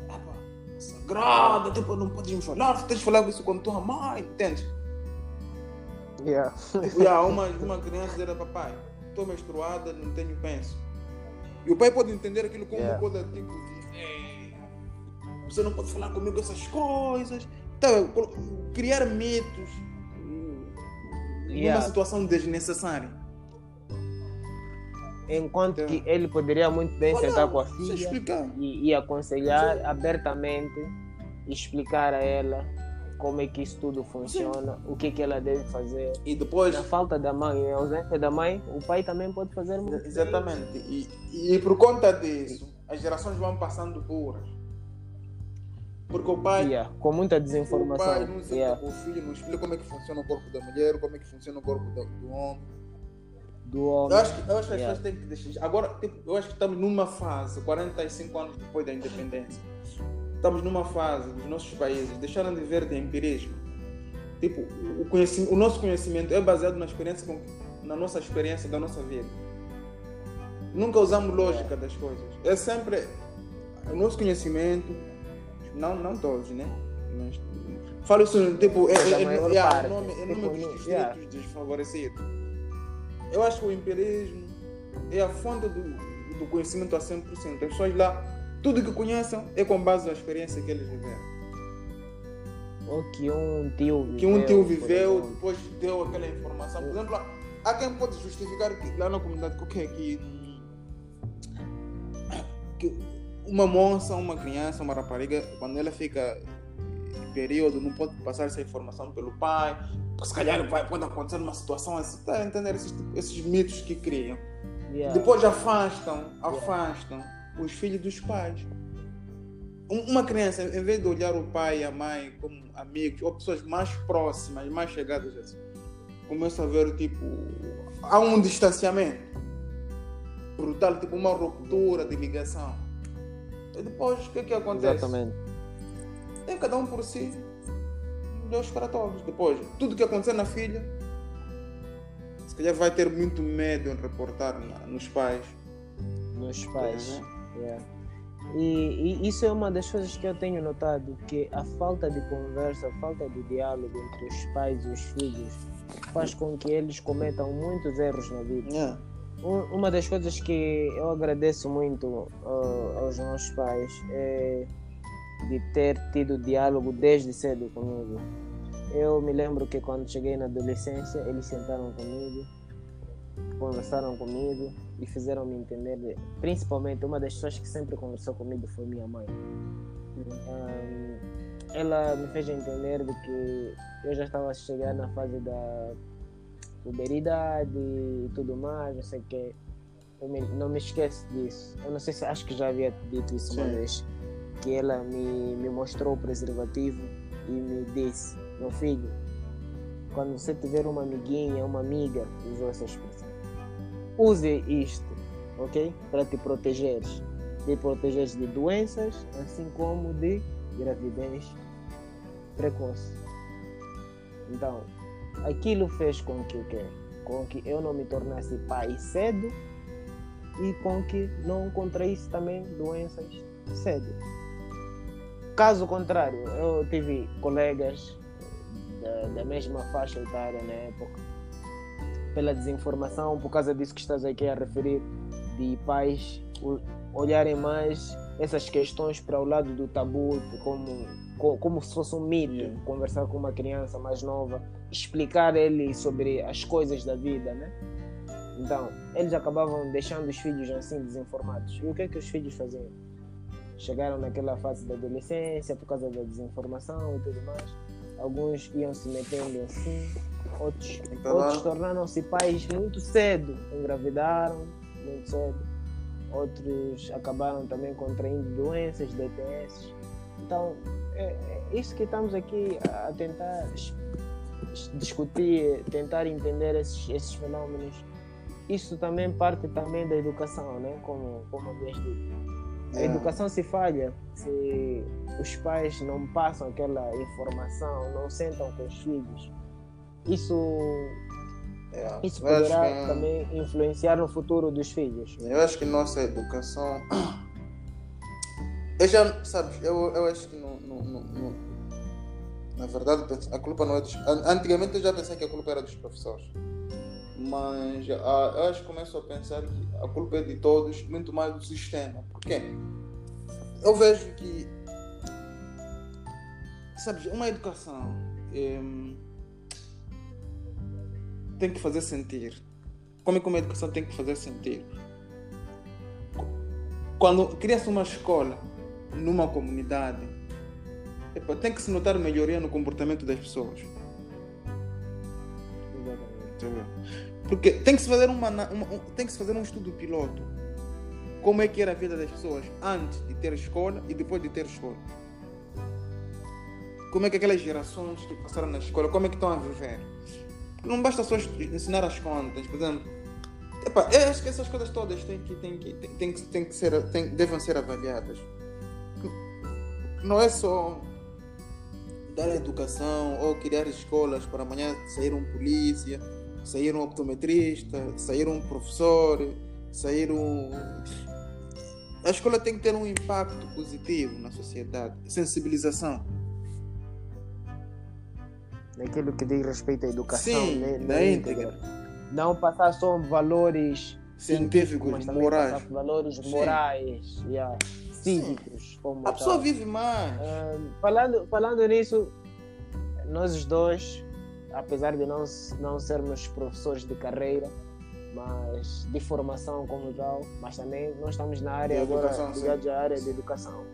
Pá, sagrada, tipo, não podes me falar, tens de falar isso com tua mãe, entende? Yeah. Yeah, uma, uma criança dizer, papai, estou menstruada, não tenho penso. E o pai pode entender aquilo como Yeah. uma coisa tipo. "Ei, Você não pode falar comigo essas coisas. Então, colo- criar mitos hum, numa Yeah. situação desnecessária. Enquanto Yeah. que ele poderia muito bem Olha, sentar com a filha e, e aconselhar abertamente e explicar a ela como é que isso tudo funciona, o que, que ela deve fazer. E depois. Na falta da mãe, em ausência da mãe, o pai também pode fazer muito. Exatamente. E, e por conta disso, as gerações vão passando burras. Porque o pai. Yeah, com muita O desinformação. pai não senta yeah, com o filho, não explica como é que funciona o corpo da mulher, como é que funciona o corpo do, do homem. do Eu homem. acho que, eu acho que as Yeah. pessoas têm que deixar. Agora, tipo, eu acho que estamos numa fase, 45 anos depois da independência, estamos numa fase dos nossos países deixaram de ver de empirismo. Tipo, o, conhecimento, o nosso conhecimento é baseado na experiência, com- na nossa experiência da nossa vida. Nunca usamos lógica das coisas. É sempre o nosso conhecimento, não, não todos, né? Mas, falo isso, tipo, é, é, é, é, parte, é nome, é tipo, nome dos yeah. desfavorecidos. Eu acho que o empirismo é a fonte do, do conhecimento a 100%. As pessoas lá, tudo que conhecem é com base na experiência que eles viveram. Ou que um tio viveu. Que um tio viveu, depois deu aquela informação. Por exemplo, há quem pode justificar que lá na comunidade qualquer que, que uma moça, uma criança, uma rapariga, quando ela fica em período, não pode passar essa informação pelo pai, porque se calhar vai, pode acontecer uma situação assim, tá a entender esses, esses mitos que criam. Yeah. Depois afastam, afastam os filhos dos pais. Um- Uma criança, em vez de olhar o pai e a mãe como amigos ou pessoas mais próximas, mais chegadas assim, começa a ver tipo há um distanciamento brutal, tipo uma ruptura de ligação. E depois o que é que acontece? Exatamente. É cada um por si, Deus para todos. Depois, tudo que acontecer na filha, se calhar vai ter muito medo em reportar na- nos pais. Nos pais. Uhum. Yeah. E, e isso é uma das coisas que eu tenho notado, que a falta de conversa, a falta de diálogo entre os pais e os filhos faz com que eles cometam muitos erros na vida. Yeah. Um- Uma das coisas que eu agradeço muito ah, aos meus pais é de ter tido diálogo desde cedo comigo. Eu me lembro que quando cheguei na adolescência, eles sentaram comigo, conversaram comigo e fizeram me entender. de- Principalmente, uma das pessoas que sempre conversou comigo foi minha mãe. Ahn, ela me fez entender de que eu já estava a chegar na fase da puberidade e tudo mais, não sei o que. Eu me- não me esqueço disso. Eu não sei se acho que já havia dito isso uma Sim. vez. Que ela me, me mostrou o preservativo e me disse, meu filho, quando você tiver uma amiguinha, uma amiga, usou essa expressão. Use isto, ok? Para te protegeres. Te protegeres de doenças, assim como de gravidez precoce. Então, aquilo fez com que o quê? Com que eu não me tornasse pai cedo e com que não contraísse também doenças cedo. Caso contrário, eu tive colegas da, da mesma faixa etária na época, pela desinformação, por causa disso que estás aqui a referir, de pais olharem mais essas questões para o lado do tabu, como, co- como se fosse um mito, conversar com uma criança mais nova, explicar ele sobre as coisas da vida, né? Então, eles acabavam deixando os filhos assim desinformados. E o que é que os filhos faziam? Chegaram naquela fase da adolescência por causa da desinformação e tudo mais. Alguns iam se metendo assim, outros, Então, outros tornaram-se pais muito cedo, engravidaram muito cedo. Outros acabaram também contraindo doenças, DTS. Então, é, é isso que estamos aqui a tentar discutir, tentar entender esses, esses fenômenos. Isso também parte também da educação, né? Como, como havias dito. A Yeah. educação se falha se os pais não passam aquela informação, não sentam com os filhos. Isso É, Isso poderá que- também influenciar no futuro dos filhos. Eu acho que nossa educação. Eu já, sabes, eu, eu acho que no, no- no- na verdade a culpa não é dos. an- Antigamente eu já pensei que a culpa era dos professores. Mas ah, eu acho que começo a pensar que a culpa é de todos, muito mais do sistema. Por quê? Eu vejo que. Sabes, uma educação em, tem que fazer sentir. Como é que uma educação tem que fazer sentir? Quando cria-se uma escola numa comunidade, epa, tem que se notar melhoria no comportamento das pessoas. Porque tem que se fazer uma, uma- um- tem que se fazer um estudo piloto. Como é que era a vida das pessoas antes de ter escola e depois de ter escola? Como é que aquelas gerações que passaram na escola, como é que estão a viver? Não basta só ensinar as contas, por exemplo. Epá, eu acho que essas coisas todas têm que, têm que, têm, têm que, têm que ser, têm, devem ser avaliadas. Não é só dar educação ou criar escolas para amanhã sair um polícia, sair um optometrista, sair um professor, sair um. A escola tem que ter um impacto positivo na sociedade, sensibilização. Naquilo que diz respeito à educação Sim, né, na na íntegra. Não passar só valores Científicos, morais. passar valores Sim. morais, yeah, cívicos. A pessoa tal. vive mais. Ah, falando, falando nisso, nós os dois, apesar de não, não sermos professores de carreira, mas de formação como tal, mas também nós estamos na área De agora ligados à área de educação.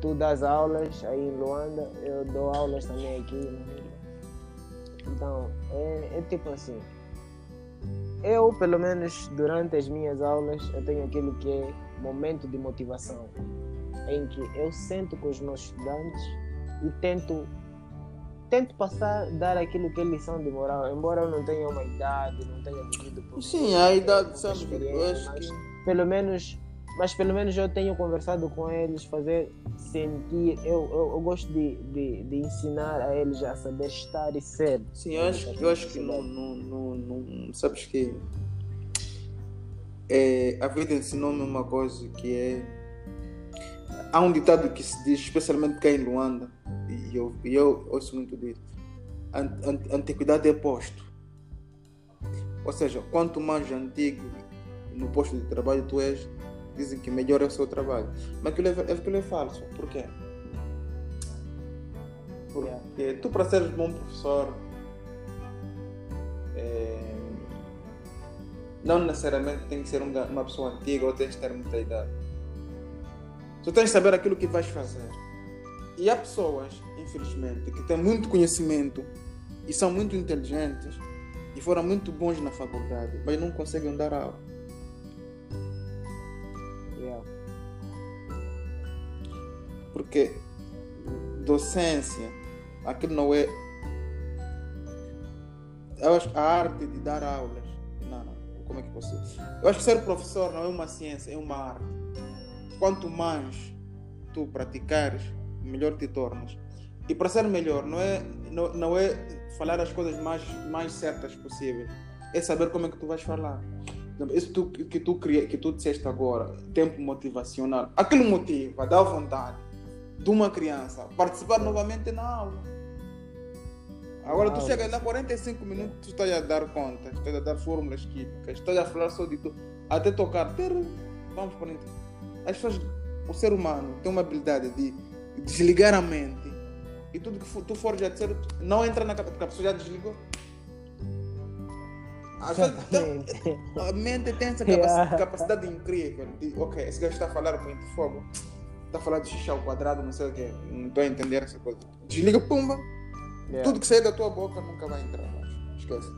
Tu das aulas aí em Luanda, eu dou aulas também aqui na ilha. Então, é, é tipo assim. Eu, pelo menos durante as minhas aulas, eu tenho aquilo que é momento de motivação, em que eu sento com os meus estudantes e tento tento passar, dar aquilo que é lição de moral, embora eu não tenha uma idade, não tenha vivido por Sim, a idade, sabe? Acho mas que. pelo menos mas pelo menos eu tenho conversado com eles, fazer sentir. Eu, eu, eu gosto de, de, de ensinar a eles a saber estar e ser. Sim, eu acho, eu acho que não, não, não, não. Sabes que. É, a vida ensinou-me uma coisa que é. Há um ditado que se diz, especialmente cá em Luanda, e eu, e eu ouço muito disso: An- an- antiguidade é posto. Ou seja, quanto mais antigo no posto de trabalho tu és, dizem que melhor é o seu trabalho. Mas aquilo é, aquilo é falso. Por quê? Porque tu, para seres bom professor, é, não necessariamente tem que ser um uma pessoa antiga ou tens que ter muita idade. Tu tens de saber aquilo que vais fazer. E há pessoas, infelizmente, que têm muito conhecimento e são muito inteligentes e foram muito bons na faculdade, mas não conseguem dar aula. Yeah. Porque docência, aquilo não é. Eu acho que a arte de dar aulas. Como é que posso? Eu acho que ser professor não é uma ciência, é uma arte. Quanto mais tu praticares, melhor te tornas. E para ser melhor, não é, não, não é falar as coisas mais, mais certas possíveis. É saber como é que tu vais falar. Exemplo, Isso tu, que, tu cria, que tu disseste agora, tempo motivacional, aquilo motiva, dá vontade de uma criança participar novamente na aula. Agora tu chega lá 45 minutos, tu estás a dar contas, estás a dar fórmulas químicas, estás a falar só de tu, até tocar. Vamos para dentro. As pessoas, o ser humano tem uma habilidade de desligar a mente e tudo que tu for já dizer, não entra na cabeça, porque a pessoa já desligou. Vezes, Exatamente. a mente tem essa capaci- Yeah. capacidade incrível de, ok, esse gajo está a falar muito fogo, está a falar de xixi ao quadrado, não sei o quê, não estou a entender essa coisa. Desliga, pumba, Yeah. tudo que sair da tua boca nunca vai entrar mais. Esquece.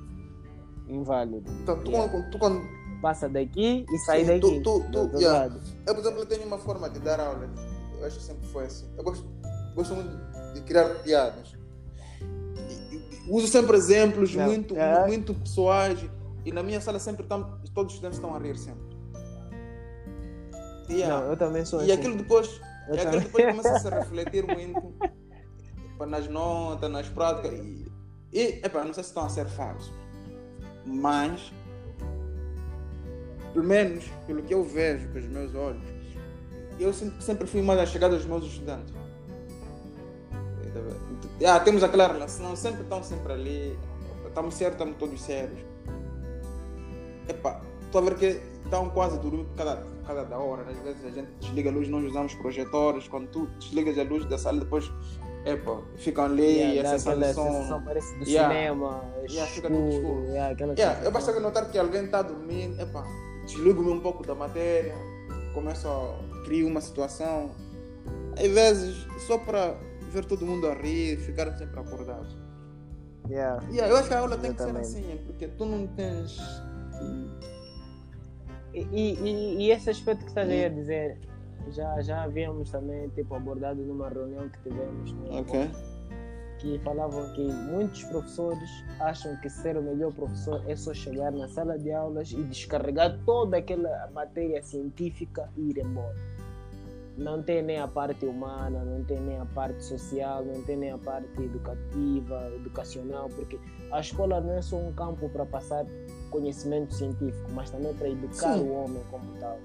Inválido. Então, tu, Yeah. quando, tu, quando, Passa daqui e sai Sim, daqui. tu- tu- tu- yeah. eu, por exemplo, eu tenho uma forma de dar aulas, eu acho que sempre foi assim. Eu gosto, gosto muito de criar piadas. E- e- uso sempre exemplos Não, muito, é. muito pessoais e na minha sala sempre estão, todos os estudantes estão a rir sempre. Yeah. Não, eu também sou E assim. aquilo depois, Eu e aquilo depois começa a se refletir muito nas notas, nas práticas. E, e epá, não sei se estão a ser falsos, Mas, pelo menos pelo que eu vejo com os meus olhos, eu sempre, sempre fui mais achegado aos meus estudantes. Ah, temos aquela relação, sempre estão sempre ali, estamos certos, estamos todos sérios. Epá, estou a ver que estão quase dormindo cada, cada da hora. Às vezes a gente desliga a luz, nós usamos projetores. Quando tu desligas a luz da sala, depois epa, ficam ali, Yeah, aquela sensação. sensação, parece do Yeah. cinema, Yeah, fica tudo escuro, escuro. yeah, aquela Yeah, eu basta notar que alguém está dormindo, epa, desligo-me um pouco da matéria, começo a criar uma situação. Às vezes, só para ver todo mundo a rir, ficar sempre acordados. Yeah. Yeah, eu acho que a aula tem que ser assim, porque tu não tens. E, e, e- e esse aspecto que estás aí a dizer, já, já havíamos também tipo, abordado numa reunião que tivemos, né, Ok. que falavam que muitos professores acham que ser o melhor professor é só chegar na sala de aulas e descarregar toda aquela matéria científica e ir embora. Não tem nem a parte humana, não tem nem a parte social, não tem nem a parte educativa, educacional, porque a escola não é só um campo para passar conhecimento científico, mas também para educar Sim. o homem como tal.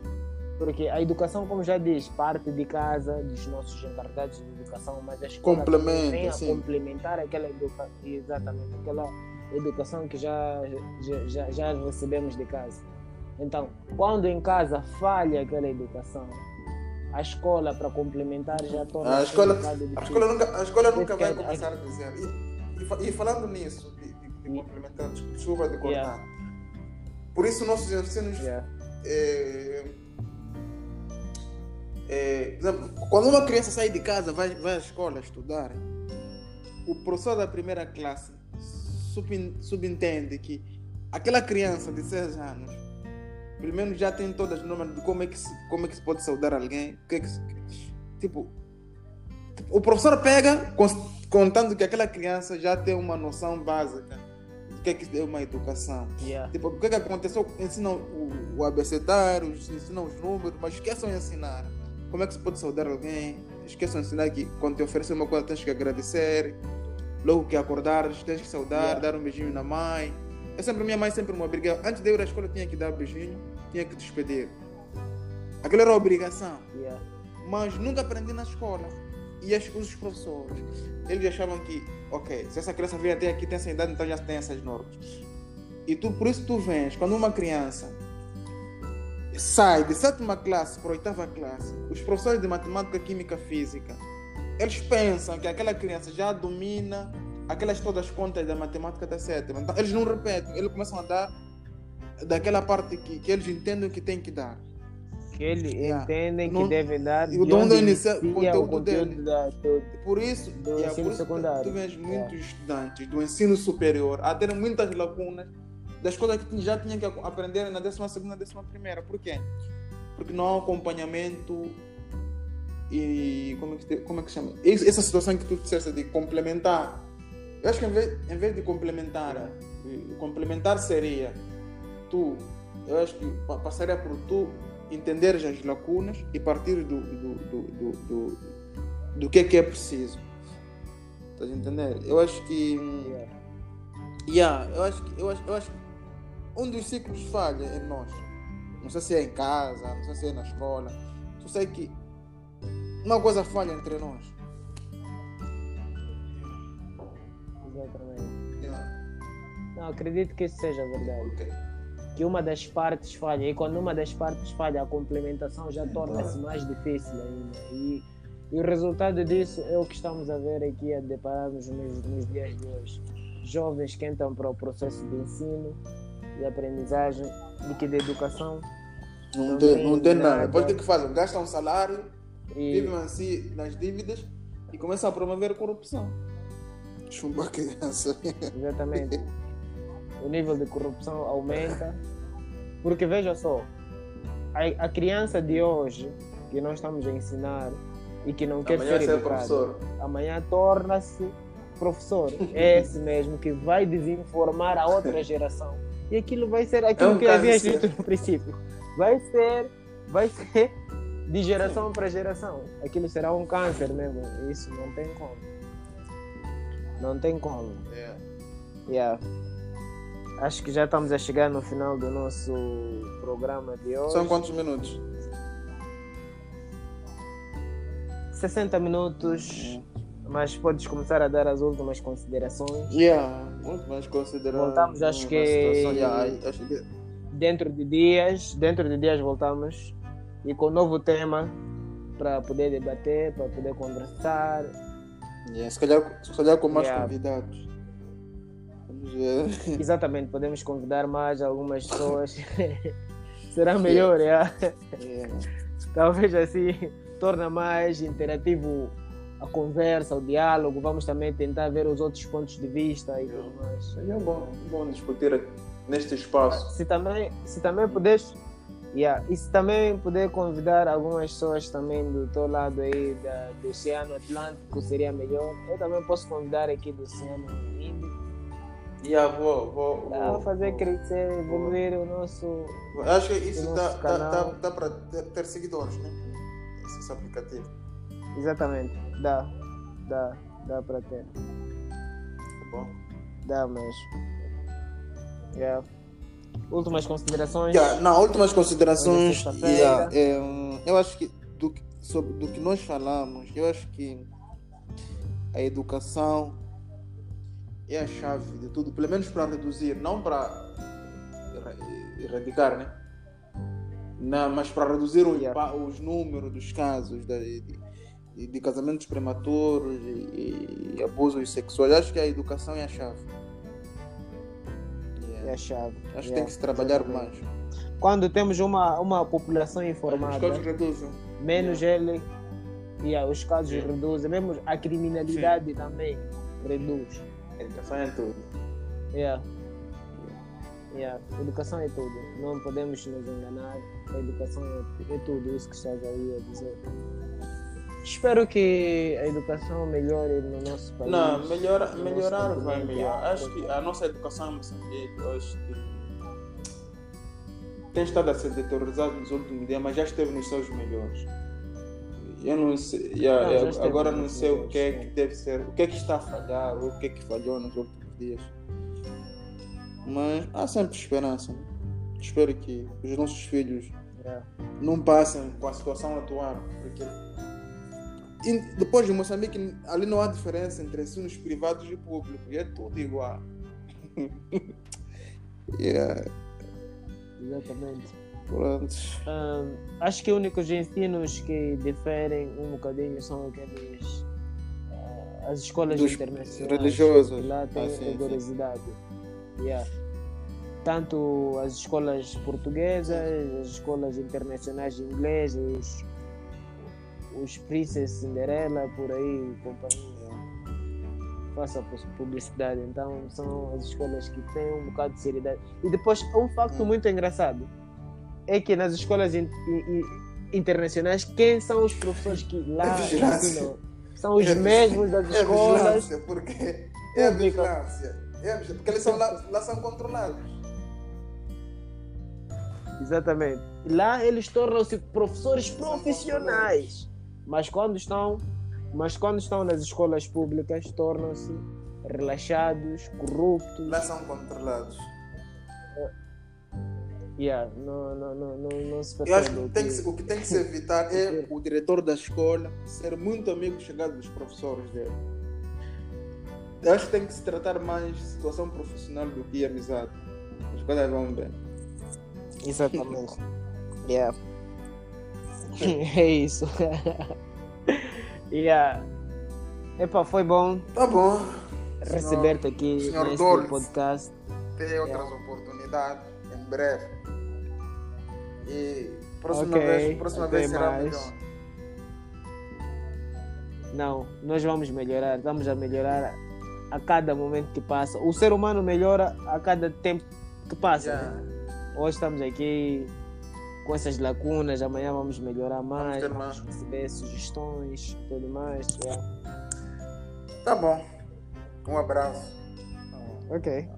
Porque a educação, como já diz, parte de casa, dos nossos encarregados de educação, mas a escola Complementa, vem a sim. complementar aquela educação, exatamente, aquela educação que já, já, já, recebemos de casa. Então, quando em casa falha aquela educação, a escola para complementar já torna A escola, a escola nunca, a escola nunca vai começar a dizer. E, e e falando nisso, de, de, de complementar, desculpa de cortar. Yeah. Por isso, nossos ensinos Yeah. é, é, exemplo, quando uma criança sai de casa, vai, vai à escola estudar, o professor da primeira classe subentende que aquela criança de 6 anos, pelo menos já tem todas as normas de como é que se, como é que se pode saudar alguém. que é que se- tipo, o professor pega contando que aquela criança já tem uma noção básica do que é que é uma educação. Yeah. Tipo, o que, que aconteceu? Ensinam o, o abecedário, ensinam os números, mas esqueçam de ensinar. Como é que se pode saudar alguém? Esqueçam de ensinar que quando te oferecer uma coisa tens que agradecer. Logo que acordares, tens que saudar, Yeah. dar um beijinho na mãe. Eu sempre, minha mãe sempre me obrigava. Antes de eu ir à escola, tinha que dar beijinho, tinha que despedir. Aquilo era obrigação. Yeah. Mas nunca aprendi na escola. E as, os professores, eles achavam que, ok, se essa criança veio até aqui, tem essa idade, então já tem essas normas. E tu, por isso tu vens, quando uma criança sai de sétima classe para oitava classe, os professores de matemática, química, física, eles pensam que aquela criança já domina aquelas todas as contas da matemática da sétima. Então eles não repetem, eles começam a dar daquela parte que, que eles entendem que tem que dar. Que eles Yeah. entendem que Não- devem dar e o de dono onde inicia- inicia conteúdo o conteúdo dele. da, do, Por isso, Do yeah, ensino por isso tu- secundário. tu vês muitos Yeah. estudantes do ensino superior a terem muitas lacunas das coisas que já tinham que aprender na 12 segunda, 11 primeira. Por quê? Porque não há acompanhamento e como é que, como é que chama? Essa situação que tu disseste de complementar. Eu acho que em vez, em vez de complementar, eh, complementar seria tu, eu acho que pa- passaria por tu entenderes as lacunas e partir do, do, do, do, do, do que é que é preciso. Estás a entender? Eu acho que. yeah. Yeah, eu acho que eu acho, eu acho que um dos ciclos falha em nós. Não sei se é em casa, não sei se é na escola. Só sei que uma coisa falha entre nós. exatamente. Não, acredito que isso seja verdade. Ok. Que uma das partes falha, e quando uma das partes falha, a complementação já torna-se mais difícil ainda. E, e o resultado disso é o que estamos a ver aqui, a depararmos nos, nos dias de hoje. Jovens que entram para o processo de ensino, de aprendizagem, de que de educação, Não, Não tem, tem não tem nada. nada. Depois o que que fazem? Gastam um salário, e vivem assim nas dívidas e começam a promover corrupção. Chumba criança. Exatamente. O nível de corrupção aumenta. Porque veja só, a, a criança de hoje, que nós estamos a ensinar e que não quer Amanhã ser ser educado, professor. amanhã torna-se professor. É esse mesmo que vai desinformar a outra geração. E aquilo vai ser aquilo É um que eu havia câncer. dito no princípio. Vai ser, vai ser de geração para geração. Aquilo será um câncer mesmo. Isso não tem como. Não tem como. É. Yeah. Acho que já estamos a chegar no final do nosso programa de hoje. São quantos minutos? 60 minutos, mas podes começar a dar as últimas considerações. Yeah, muito mais considerado. Voltamos, acho que- yeah, acho que Dentro de dias, dentro de dias voltamos e com um novo tema para poder debater, para poder conversar. yeah, se, calhar, se calhar com mais Yeah. convidados. Vamos ver. Exatamente, podemos convidar mais algumas pessoas. Será melhor, yeah. Yeah. talvez assim torna mais interativo a conversa, o diálogo. Vamos também tentar ver os outros pontos de vista e tudo mais. É bom, bom discutir neste espaço. Se também, se também puderes, yeah. e se também puder convidar algumas pessoas também do teu lado aí da, do Oceano Atlântico, seria melhor. Eu também posso convidar aqui do Oceano Índico. Yeah, vou, vou, vou, fazer vou. crescer, evoluir o nosso. Acho que isso dá, dá, dá, dá para ter, ter seguidores, né? Esse, esse aplicativo. Exatamente, dá, dá, dá para ter. Tá bom? Dá mesmo. Yeah. Últimas considerações? Yeah, não, últimas considerações. É sexta-feira. Yeah, é, hum, eu acho que do, sobre do que nós falamos, eu acho que a educação é a chave de tudo, pelo menos para reduzir, não para erra- erradicar, né? Não, mas para reduzir Yeah. os números dos casos de, de casamentos prematuros e, e abusos sexuais. Acho que a educação é a chave. Yeah. É a chave. Acho que Yeah, tem que se trabalhar exatamente. mais. Quando temos uma, uma população Os informada, casos reduzem. menos ele. Yeah, os casos reduzem, mesmo a criminalidade também reduz. A educação é tudo. Yeah. Yeah. Educação é tudo. Não podemos nos enganar. A educação é, é tudo, isso que estás aí a dizer. Espero que a educação melhore no nosso país. Não, melhora, no melhorar vai melhorar. Acho que a nossa educação em Moçambique, eu acho que tem estado a ser deteriorizada nos últimos dias, mas já esteve nos seus melhores. Eu não sei, yeah, Não, eu- agora não sei o que é melhores, que deve ser, o que é que está a falhar, ou o que é que falhou nos últimos dias. Mas há sempre esperança. né? Espero que os nossos filhos Yeah. não passem com a situação atual. Porque e depois de Moçambique, ali não há diferença entre ensinos privados e públicos. É tudo igual. yeah, Exatamente. pronto. Ahn, acho que os únicos ensinos que diferem um bocadinho são aqueles ah, as escolas Dos internacionais religiosos. que lá tem Ah, sim, sim. rigorosidade Yeah. tanto as escolas portuguesas as escolas internacionais de inglês os os Princess Cinderela por aí companhia faça pu- publicidade então são as escolas que têm um bocado de seriedade e depois um facto muito engraçado é que nas escolas in- in- in- internacionais, quem são os professores que lá É ensinam? São os É mesmos das É escolas. vigilância, porque é a vigilância. É porque eles são lá, lá são controlados. Exatamente. Lá eles tornam-se professores profissionais. Mas quando estão, mas quando estão nas escolas públicas, tornam-se relaxados, corruptos. Lá são controlados. Yeah, não, não, não, não, não se Eu acho que, o tem que o que tem que se evitar é o diretor da escola ser muito amigo chegado dos professores dele. Eu acho que tem que se tratar mais de situação profissional do que amizade. As coisas vão bem. Exatamente. yeah. é isso. yeah. Epa, foi bom Tá bom. receber-te aqui senhor neste podcast. Tem outras oportunidades em breve. E próxima Ok, vez, próxima até vez será mais. melhor. Não, nós vamos melhorar, vamos a melhorar a cada momento que passa. O ser humano melhora a cada tempo que passa. Yeah. Hoje estamos aqui com essas lacunas, amanhã vamos melhorar mais, vamos, mais. receber sugestões e tudo mais. yeah. Tá bom. Um abraço. Ok.